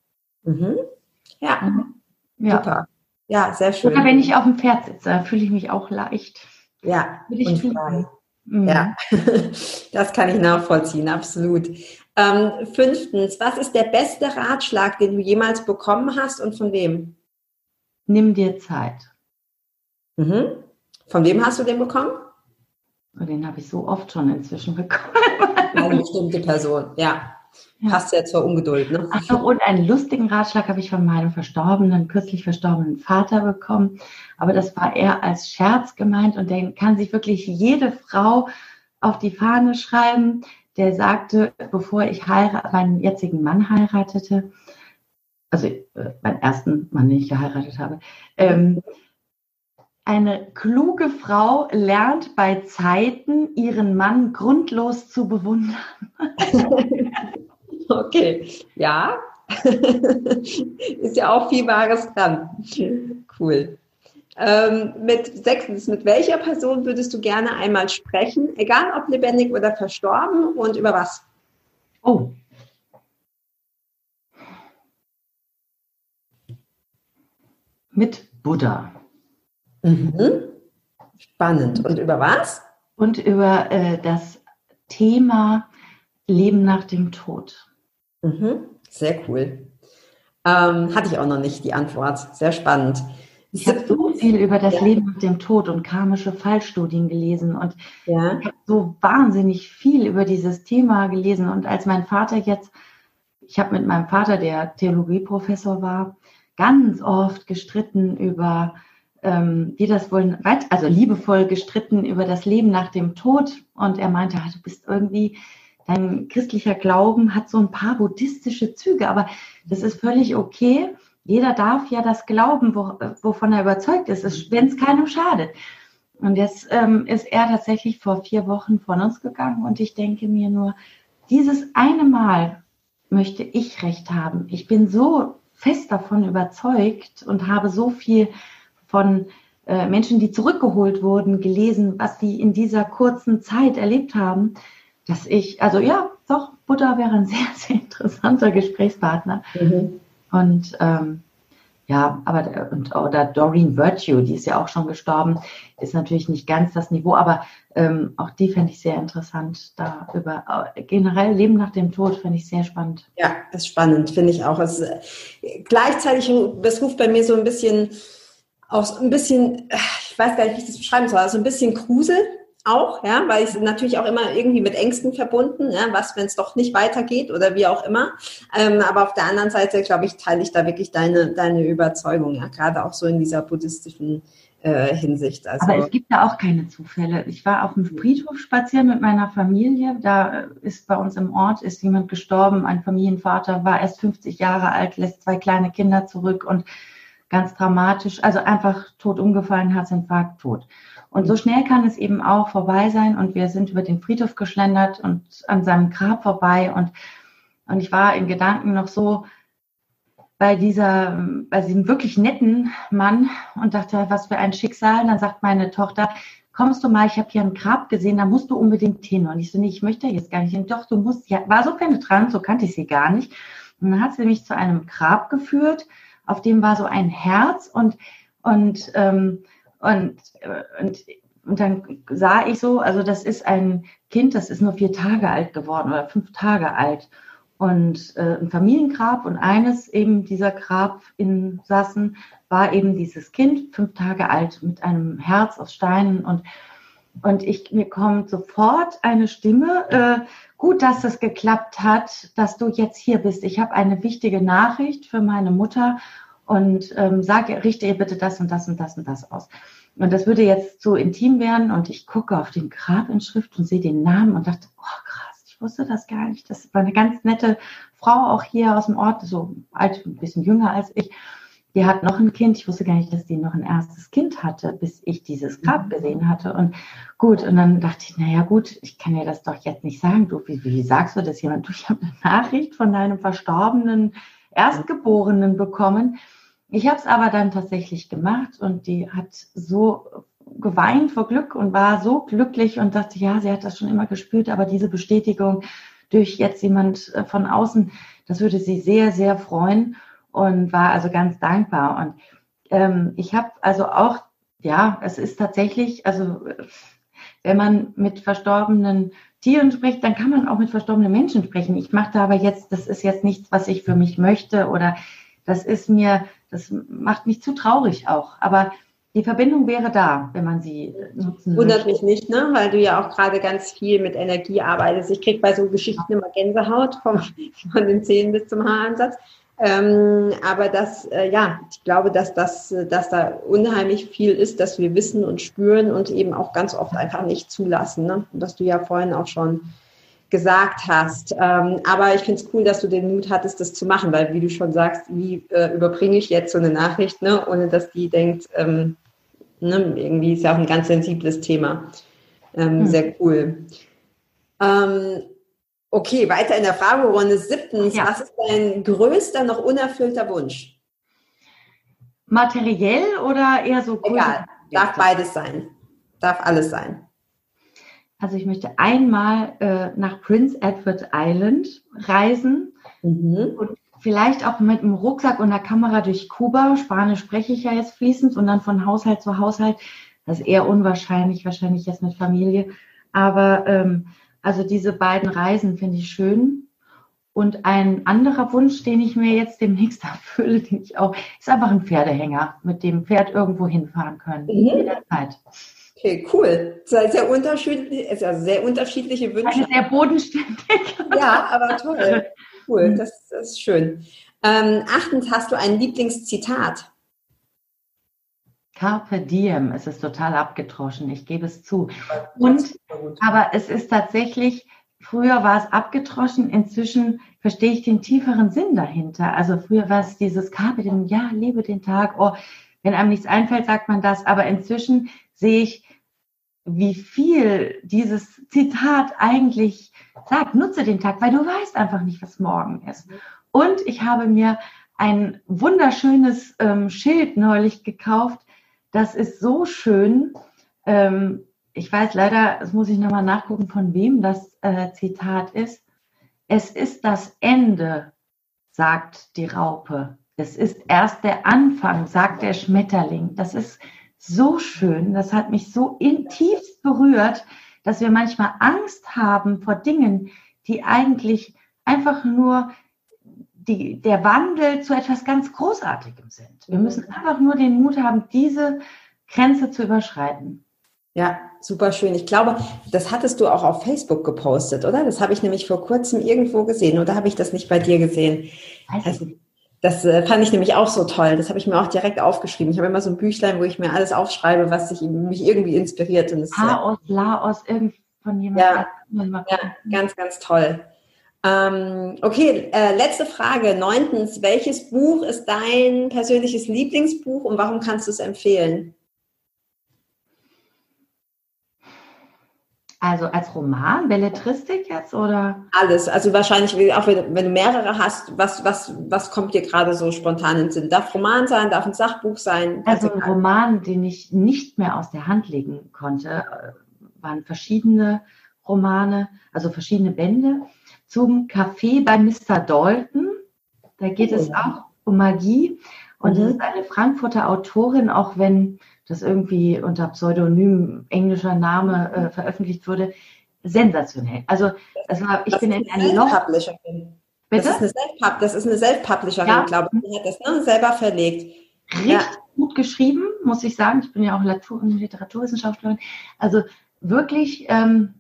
Speaker 1: Mhm. Ja. Mhm. ja. Super. Ja, sehr schön.
Speaker 2: Oder wenn ich auf dem Pferd sitze, fühle ich mich auch leicht.
Speaker 1: Ja, Will ich Mhm. Ja, das kann ich nachvollziehen, absolut. Ähm, fünftens, was ist der beste Ratschlag, den du jemals bekommen hast und von wem?
Speaker 2: Nimm dir Zeit.
Speaker 1: Mhm. Von wem hast du den bekommen?
Speaker 2: Den habe ich so oft schon inzwischen bekommen.
Speaker 1: Eine bestimmte Person, ja. ja. Passt ja zur Ungeduld. Ne?
Speaker 2: Ach und einen lustigen Ratschlag habe ich von meinem verstorbenen, kürzlich verstorbenen Vater bekommen. Aber das war eher als Scherz gemeint und den kann sich wirklich jede Frau auf die Fahne schreiben. Der sagte, bevor ich heirate, meinen jetzigen Mann heiratete, also äh, meinen ersten Mann, den ich geheiratet habe, ähm, eine kluge Frau lernt bei Zeiten, ihren Mann grundlos zu bewundern.
Speaker 1: okay, ja. Ist ja auch viel Wahres dran. Cool. Ähm, mit sechstens, mit welcher Person würdest du gerne einmal sprechen, egal ob lebendig oder verstorben und über was?
Speaker 2: Oh. Mit Buddha.
Speaker 1: Mhm. Spannend. Und über was?
Speaker 2: Und über äh, das Thema Leben nach dem Tod.
Speaker 1: Mhm. Sehr cool. Ähm, hatte ich auch noch nicht die Antwort. Sehr spannend.
Speaker 2: Ich habe so viel über das ja. Leben mit dem Tod und karmische Fallstudien gelesen und ja. ich habe so wahnsinnig viel über dieses Thema gelesen. Und als mein Vater jetzt, ich habe mit meinem Vater, der Theologieprofessor war, ganz oft gestritten über, ähm, wie das wohl, also liebevoll gestritten über das Leben nach dem Tod. Und er meinte, ah, du bist irgendwie, dein christlicher Glauben hat so ein paar buddhistische Züge, aber das ist völlig okay jeder darf ja das glauben, wo, wovon er überzeugt ist, wenn es keinem schadet. Und jetzt ähm, ist er tatsächlich vor vier Wochen von uns gegangen und ich denke mir nur, dieses eine Mal möchte ich recht haben. Ich bin so fest davon überzeugt und habe so viel von äh, Menschen, die zurückgeholt wurden, gelesen, was die in dieser kurzen Zeit erlebt haben, dass ich, also ja, doch, Buddha wäre ein sehr, sehr interessanter Gesprächspartner. Mhm. Und ähm, ja, aber und oder Doreen Virtue, die ist ja auch schon gestorben, ist natürlich nicht ganz das Niveau, aber ähm, auch die fände ich sehr interessant. Da über äh, generell Leben nach dem Tod fände ich sehr spannend.
Speaker 1: Ja, ist spannend, finde ich auch. Es, äh, gleichzeitig, das ruft bei mir so ein bisschen auch ein bisschen, ich weiß gar nicht, wie ich das beschreiben soll, also ein bisschen Krusel auch, ja, weil es natürlich auch immer irgendwie mit Ängsten verbunden, ja, was, wenn es doch nicht weitergeht oder wie auch immer. Ähm, aber auf der anderen Seite, glaube ich, teile ich da wirklich deine, deine Überzeugung, ja, gerade auch so in dieser buddhistischen äh, Hinsicht.
Speaker 2: Also, aber es gibt da auch keine Zufälle. Ich war auf dem Friedhof spazieren mit meiner Familie. Da ist bei uns im Ort ist jemand gestorben, ein Familienvater, war erst 50 Jahre alt, lässt zwei kleine Kinder zurück und ganz dramatisch, also einfach tot umgefallen, Herzinfarkt, tot. Und so schnell kann es eben auch vorbei sein. Und wir sind über den Friedhof geschlendert und an seinem Grab vorbei. Und, und ich war in Gedanken noch so bei dieser, bei diesem wirklich netten Mann und dachte, was für ein Schicksal. Und dann sagt meine Tochter, kommst du mal, ich habe hier ein Grab gesehen, da musst du unbedingt hin. Und ich so, nee, ich möchte jetzt gar nicht hin. Doch, du musst, ja, war so penetrant, so kannte ich sie gar nicht. Und dann hat sie mich zu einem Grab geführt, auf dem war so ein Herz und, und ähm, und, und, und dann sah ich so, also das ist ein Kind, das ist nur vier Tage alt geworden oder fünf Tage alt. Und äh, ein Familiengrab und eines eben dieser Grabinsassen war eben dieses Kind, fünf Tage alt, mit einem Herz aus Steinen. Und, und ich, mir kommt sofort eine Stimme, äh, gut, dass es geklappt hat, dass du jetzt hier bist. Ich habe eine wichtige Nachricht für meine Mutter und ähm, sage, richte ihr bitte das und das und das und das aus. Und das würde jetzt zu intim werden und ich gucke auf den Grabinschrift und sehe den Namen und dachte, oh krass, ich wusste das gar nicht. Das war eine ganz nette Frau auch hier aus dem Ort, so alt, ein bisschen jünger als ich. Die hat noch ein Kind. Ich wusste gar nicht, dass die noch ein erstes Kind hatte, bis ich dieses Grab mhm. gesehen hatte. Und gut, und dann dachte ich, naja gut, ich kann ja das doch jetzt nicht sagen. Du, wie, wie sagst du das jemand? Du, ich habe eine Nachricht von deinem verstorbenen Erstgeborenen bekommen ich habe es aber dann tatsächlich gemacht und die hat so geweint vor Glück und war so glücklich und dachte, ja, sie hat das schon immer gespürt, aber diese Bestätigung durch jetzt jemand äh, von außen, das würde sie sehr, sehr freuen und war also ganz dankbar. Und ähm, ich habe also auch, ja, es ist tatsächlich, also wenn man mit verstorbenen Tieren spricht, dann kann man auch mit verstorbenen Menschen sprechen. Ich mache da aber jetzt, das ist jetzt nichts, was ich für mich möchte oder das ist mir das macht mich zu traurig auch. Aber die Verbindung wäre da, wenn man sie nutzen
Speaker 1: Wundert mich nicht, ne? weil du ja auch gerade ganz viel mit Energie arbeitest. Ich kriege bei so Geschichten immer Gänsehaut vom, von den Zehen bis zum Haaransatz. Ähm, aber das, äh, ja, ich glaube, dass, das, dass da unheimlich viel ist, dass wir wissen und spüren und eben auch ganz oft einfach nicht zulassen. Ne? Und dass du ja vorhin auch schon gesagt hast. Ähm, aber ich finde es cool, dass du den Mut hattest, das zu machen, weil wie du schon sagst, wie äh, überbringe ich jetzt so eine Nachricht, ne, ohne dass die denkt, ähm, ne, irgendwie ist ja auch ein ganz sensibles Thema. Ähm, hm. Sehr cool. Ähm, okay, weiter in der Fragerunde. Siebtens, ja. was ist dein größter noch unerfüllter Wunsch?
Speaker 2: Materiell oder eher so?
Speaker 1: Egal, darf beides sein. Darf alles sein.
Speaker 2: Also ich möchte einmal äh, nach Prince Edward Island reisen mhm. und vielleicht auch mit einem Rucksack und einer Kamera durch Kuba. Spanisch spreche ich ja jetzt fließend und dann von Haushalt zu Haushalt. Das ist eher unwahrscheinlich, wahrscheinlich jetzt mit Familie. Aber ähm, also diese beiden Reisen finde ich schön. Und ein anderer Wunsch, den ich mir jetzt demnächst erfülle, den ich auch, ist einfach ein Pferdehänger, mit dem Pferd irgendwo hinfahren können. Mhm. Jederzeit.
Speaker 1: Okay, cool. Sehr, sehr unterschiedlich, also sehr unterschiedliche Wünsche.
Speaker 2: Eine sehr bodenständig.
Speaker 1: Ja, aber toll. Cool, das, das ist schön. Ähm, achtens, hast du ein Lieblingszitat?
Speaker 2: Carpe diem, es ist total abgetroschen, ich gebe es zu. Und, aber es ist tatsächlich, früher war es abgetroschen, inzwischen verstehe ich den tieferen Sinn dahinter. Also früher war es dieses Carpe diem, ja, lebe den Tag, oh, wenn einem nichts einfällt, sagt man das, aber inzwischen sehe ich, wie viel dieses Zitat eigentlich sagt, nutze den Tag, weil du weißt einfach nicht, was morgen ist. Und ich habe mir ein wunderschönes ähm, Schild neulich gekauft. Das ist so schön. Ähm, ich weiß leider, das muss ich nochmal nachgucken, von wem das äh, Zitat ist. Es ist das Ende, sagt die Raupe. Es ist erst der Anfang, sagt der Schmetterling. Das ist so schön. Das hat mich so in, tief berührt, dass wir manchmal Angst haben vor Dingen, die eigentlich einfach nur die, der Wandel zu etwas ganz Großartigem sind. Wir müssen einfach nur den Mut haben, diese Grenze zu überschreiten.
Speaker 1: Ja, super schön. Ich glaube, das hattest du auch auf Facebook gepostet, oder? Das habe ich nämlich vor kurzem irgendwo gesehen oder habe ich das nicht bei dir gesehen? Also, das äh, fand ich nämlich auch so toll. Das habe ich mir auch direkt aufgeschrieben. Ich habe immer so ein Büchlein, wo ich mir alles aufschreibe, was sich, mich irgendwie inspiriert. Und das,
Speaker 2: Chaos, Laos, irgendwie von
Speaker 1: jemandem. Ja, ja, ganz, ganz toll. Ähm, okay, äh, letzte Frage. Neuntens, welches Buch ist dein persönliches Lieblingsbuch und warum kannst du es empfehlen?
Speaker 2: Also als Roman, Belletristik jetzt oder?
Speaker 1: Alles. Also wahrscheinlich, auch wenn, wenn du mehrere hast, was, was, was kommt dir gerade so spontan in den Sinn? Darf Roman sein, darf ein Sachbuch sein?
Speaker 2: Also ein Roman, den ich nicht mehr aus der Hand legen konnte, äh, waren verschiedene Romane, also verschiedene Bände zum Café bei Mr. Dalton. Da geht oh. es auch um Magie. Und mhm. das ist eine Frankfurter Autorin, auch wenn das irgendwie unter Pseudonym englischer Name äh, veröffentlicht wurde, sensationell. Also das war, ich das bin in einem Loch.
Speaker 1: Bitte? Das ist eine, Self eine Self-Publisherin, ja. glaube ich. Die hat das ne, selber verlegt.
Speaker 2: Richtig ja. gut geschrieben, muss ich sagen. Ich bin ja auch Literaturwissenschaftlerin. Also wirklich ähm,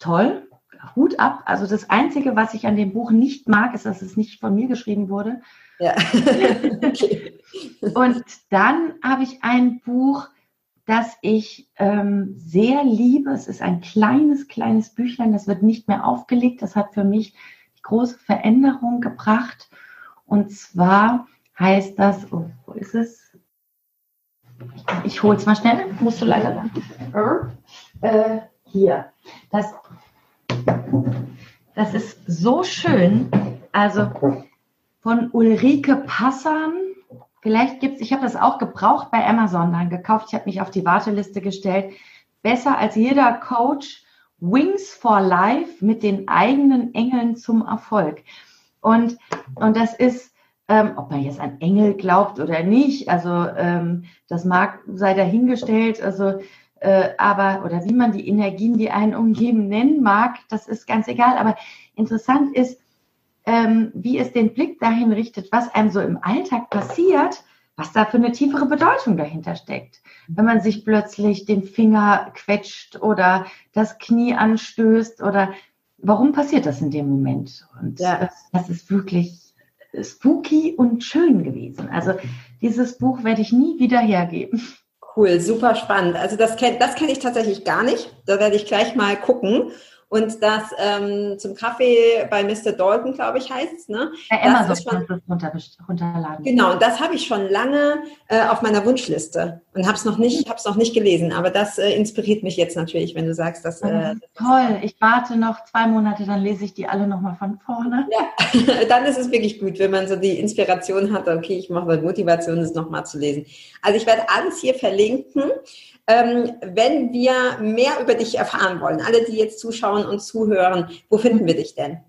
Speaker 2: toll. Hut ab. Also das Einzige, was ich an dem Buch nicht mag, ist, dass es nicht von mir geschrieben wurde. Ja. okay. Und dann habe ich ein Buch, das ich ähm, sehr liebe. Es ist ein kleines, kleines Büchlein, das wird nicht mehr aufgelegt. Das hat für mich die große Veränderung gebracht. Und zwar heißt das, oh, wo ist es? Ich hole es mal schnell, musst du leider. Äh, hier. Das, das ist so schön. Also von Ulrike Passan Vielleicht gibt es, ich habe das auch gebraucht bei Amazon dann gekauft. Ich habe mich auf die Warteliste gestellt. Besser als jeder Coach. Wings for Life mit den eigenen Engeln zum Erfolg. Und, und das ist, ähm, ob man jetzt an Engel glaubt oder nicht, also ähm, das mag sei dahingestellt, also äh, aber oder wie man die Energien, die einen umgeben, nennen mag, das ist ganz egal. Aber interessant ist, ähm, wie es den Blick dahin richtet, was einem so im Alltag passiert, was da für eine tiefere Bedeutung dahinter steckt. Wenn man sich plötzlich den Finger quetscht oder das Knie anstößt oder warum passiert das in dem Moment? Und ja. das, das ist wirklich spooky und schön gewesen. Also dieses Buch werde ich nie wieder hergeben.
Speaker 1: Cool, super spannend. Also das kenne das kenn ich tatsächlich gar nicht. Da werde ich gleich mal gucken. Und das ähm, zum Kaffee bei Mr. Dalton, glaube ich, heißt es. Ne?
Speaker 2: Bei Amazon kannst du es runterladen.
Speaker 1: Genau, und das habe ich schon lange äh, auf meiner Wunschliste und habe es noch nicht, habe es noch nicht gelesen. Aber das äh, inspiriert mich jetzt natürlich, wenn du sagst, dass. Äh,
Speaker 2: toll, ich warte noch zwei Monate, dann lese ich die alle nochmal von vorne.
Speaker 1: Ja, dann ist es wirklich gut, wenn man so die Inspiration hat, okay, ich mache Motivation, das nochmal zu lesen. Also ich werde alles hier verlinken. Ähm, wenn wir mehr über dich erfahren wollen, alle, die jetzt zuschauen und zuhören, wo finden wir dich denn?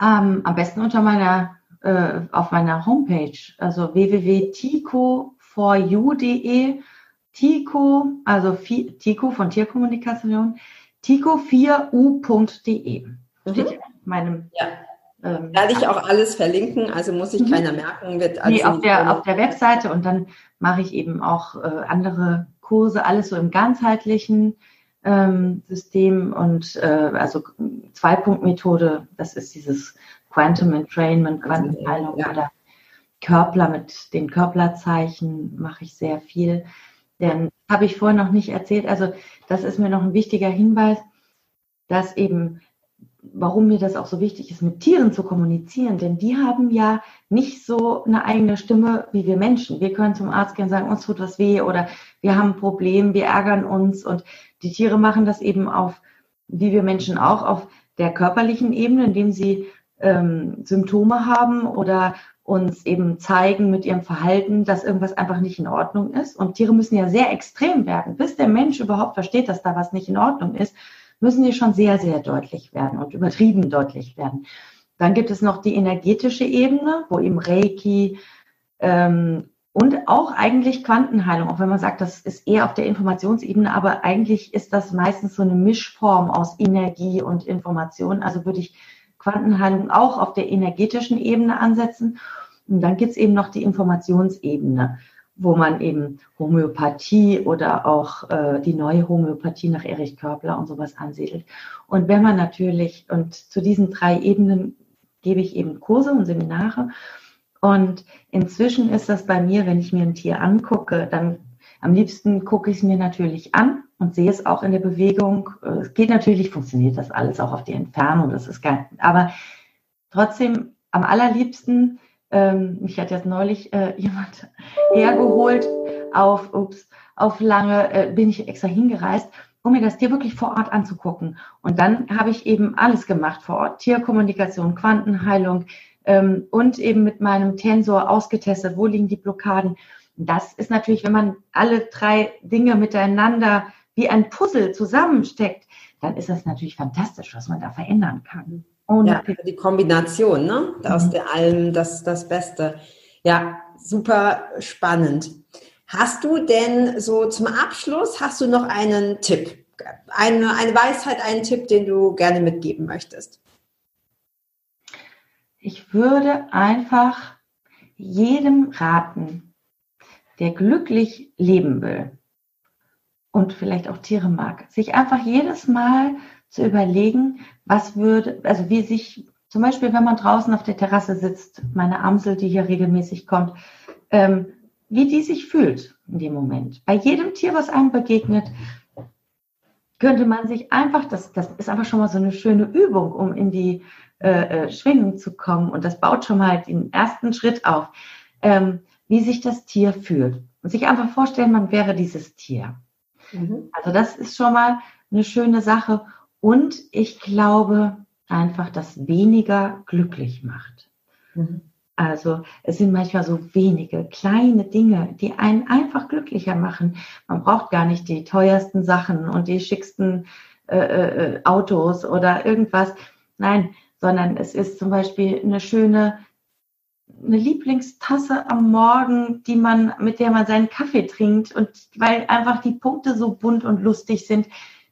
Speaker 2: Ähm, am besten unter meiner, äh, auf meiner Homepage, also www.tico4u.de. Tico, also Tico von Tierkommunikation, tico4u.de. Steht mhm. in meinem ja.
Speaker 1: Ähm, Werde ich auch alles verlinken, also muss sich mhm. keiner merken. Wird
Speaker 2: nee, auf der, auf der Webseite und dann mache ich eben auch äh, andere Kurse, alles so im ganzheitlichen ähm, System und äh, also Zwei-Punkt-Methode, das ist dieses Quantum Entrainment, Quantenheilung ja. oder Körpler mit den Körplerzeichen mache ich sehr viel. Denn habe ich vorhin noch nicht erzählt, also das ist mir noch ein wichtiger Hinweis, dass eben warum mir das auch so wichtig ist, mit Tieren zu kommunizieren, denn die haben ja nicht so eine eigene Stimme wie wir Menschen. Wir können zum Arzt gehen und sagen, uns tut was weh oder wir haben ein Problem, wir ärgern uns und die Tiere machen das eben auf, wie wir Menschen auch, auf der körperlichen Ebene, indem sie ähm, Symptome haben oder uns eben zeigen mit ihrem Verhalten, dass irgendwas einfach nicht in Ordnung ist. Und Tiere müssen ja sehr extrem werden, bis der Mensch überhaupt versteht, dass da was nicht in Ordnung ist müssen die schon sehr, sehr deutlich werden und übertrieben deutlich werden. Dann gibt es noch die energetische Ebene, wo eben Reiki ähm, und auch eigentlich Quantenheilung, auch wenn man sagt, das ist eher auf der Informationsebene, aber eigentlich ist das meistens so eine Mischform aus Energie und Information. Also würde ich Quantenheilung auch auf der energetischen Ebene ansetzen. Und dann gibt es eben noch die Informationsebene wo man eben Homöopathie oder auch äh, die neue Homöopathie nach Erich Körbler und sowas ansiedelt. Und wenn man natürlich, und zu diesen drei Ebenen gebe ich eben Kurse und Seminare. Und inzwischen ist das bei mir, wenn ich mir ein Tier angucke, dann am liebsten gucke ich es mir natürlich an und sehe es auch in der Bewegung. Es geht natürlich, funktioniert das alles auch auf die Entfernung, das ist geil. Aber trotzdem am allerliebsten ähm, mich hat jetzt neulich äh, jemand hergeholt auf, ups, auf lange, äh, bin ich extra hingereist, um mir das Tier wirklich vor Ort anzugucken. Und dann habe ich eben alles gemacht vor Ort. Tierkommunikation, Quantenheilung ähm, und eben mit meinem Tensor ausgetestet, wo liegen die Blockaden. Das ist natürlich, wenn man alle drei Dinge miteinander wie ein Puzzle zusammensteckt, dann ist das natürlich fantastisch, was man da verändern kann.
Speaker 1: Und ja, die Kombination, ne? Aus mhm. allem das, das Beste. Ja, super spannend. Hast du denn so zum Abschluss, hast du noch einen Tipp? Eine, eine Weisheit, einen Tipp, den du gerne mitgeben möchtest?
Speaker 2: Ich würde einfach jedem raten, der glücklich leben will und vielleicht auch Tiere mag, sich einfach jedes Mal zu überlegen, was würde, also wie sich zum Beispiel, wenn man draußen auf der Terrasse sitzt, meine Amsel, die hier regelmäßig kommt, ähm, wie die sich fühlt in dem Moment. Bei jedem Tier, was einem begegnet, könnte man sich einfach, das, das ist aber schon mal so eine schöne Übung, um in die äh, äh, Schwingung zu kommen. Und das baut schon mal den ersten Schritt auf, ähm, wie sich das Tier fühlt. Und sich einfach vorstellen, man wäre dieses Tier. Mhm. Also das ist schon mal eine schöne Sache. Und ich glaube einfach, dass weniger glücklich macht. Mhm. Also es sind manchmal so wenige kleine Dinge, die einen einfach glücklicher machen. Man braucht gar nicht die teuersten Sachen und die schicksten äh, äh, Autos oder irgendwas. Nein, sondern es ist zum Beispiel eine schöne eine Lieblingstasse am Morgen, die man, mit der man seinen Kaffee trinkt und weil einfach die Punkte so bunt und lustig sind,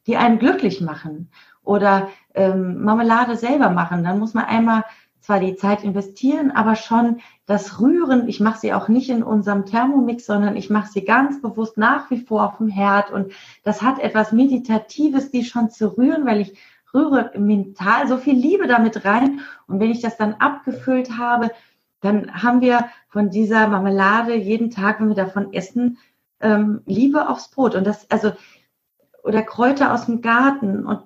Speaker 2: die einen glücklich machen. Oder ähm, Marmelade selber machen. Dann muss man einmal zwar die Zeit investieren, aber schon das Rühren. Ich mache sie auch nicht in unserem Thermomix, sondern ich mache sie ganz bewusst nach wie vor auf dem Herd. Und das hat etwas Meditatives, die schon zu rühren, weil ich rühre mental so viel Liebe damit rein. Und wenn ich das dann abgefüllt habe, dann haben wir von dieser Marmelade jeden Tag, wenn wir davon essen, ähm, Liebe aufs Brot. Und das, also oder Kräuter aus dem Garten. Und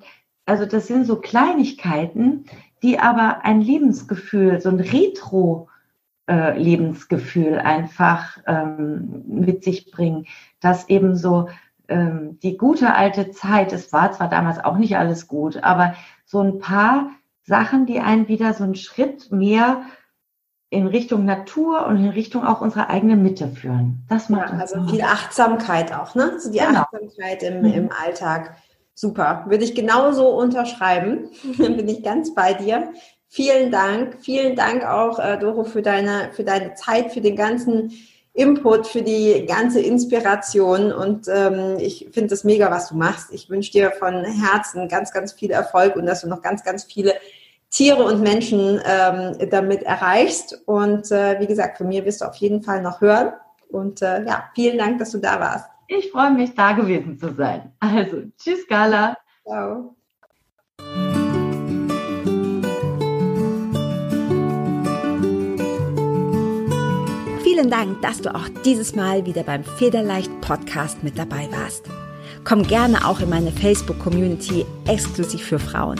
Speaker 2: also das sind so Kleinigkeiten, die aber ein Lebensgefühl, so ein Retro-Lebensgefühl äh, einfach ähm, mit sich bringen, dass eben so ähm, die gute alte Zeit, es war zwar damals auch nicht alles gut, aber so ein paar Sachen, die einen wieder so einen Schritt mehr in Richtung Natur und in Richtung auch unserer eigenen Mitte führen.
Speaker 1: Das macht ja, also viel Achtsamkeit auch, ne? So die genau. Achtsamkeit im, mhm. im Alltag. Super. Würde ich genauso unterschreiben. Dann bin ich ganz bei dir. Vielen Dank. Vielen Dank auch, äh, Doro, für deine, für deine Zeit, für den ganzen Input, für die ganze Inspiration. Und ähm, ich finde es mega, was du machst. Ich wünsche dir von Herzen ganz, ganz viel Erfolg und dass du noch ganz, ganz viele
Speaker 3: Tiere und Menschen ähm, damit erreichst. Und äh, wie gesagt, von mir wirst du auf jeden Fall noch hören. Und äh, ja, vielen Dank, dass du da warst.
Speaker 2: Ich freue mich, da gewesen zu sein. Also, tschüss, Carla. Ciao.
Speaker 1: Vielen Dank, dass du auch dieses Mal wieder beim Federleicht Podcast mit dabei warst. Komm gerne auch in meine Facebook-Community exklusiv für Frauen.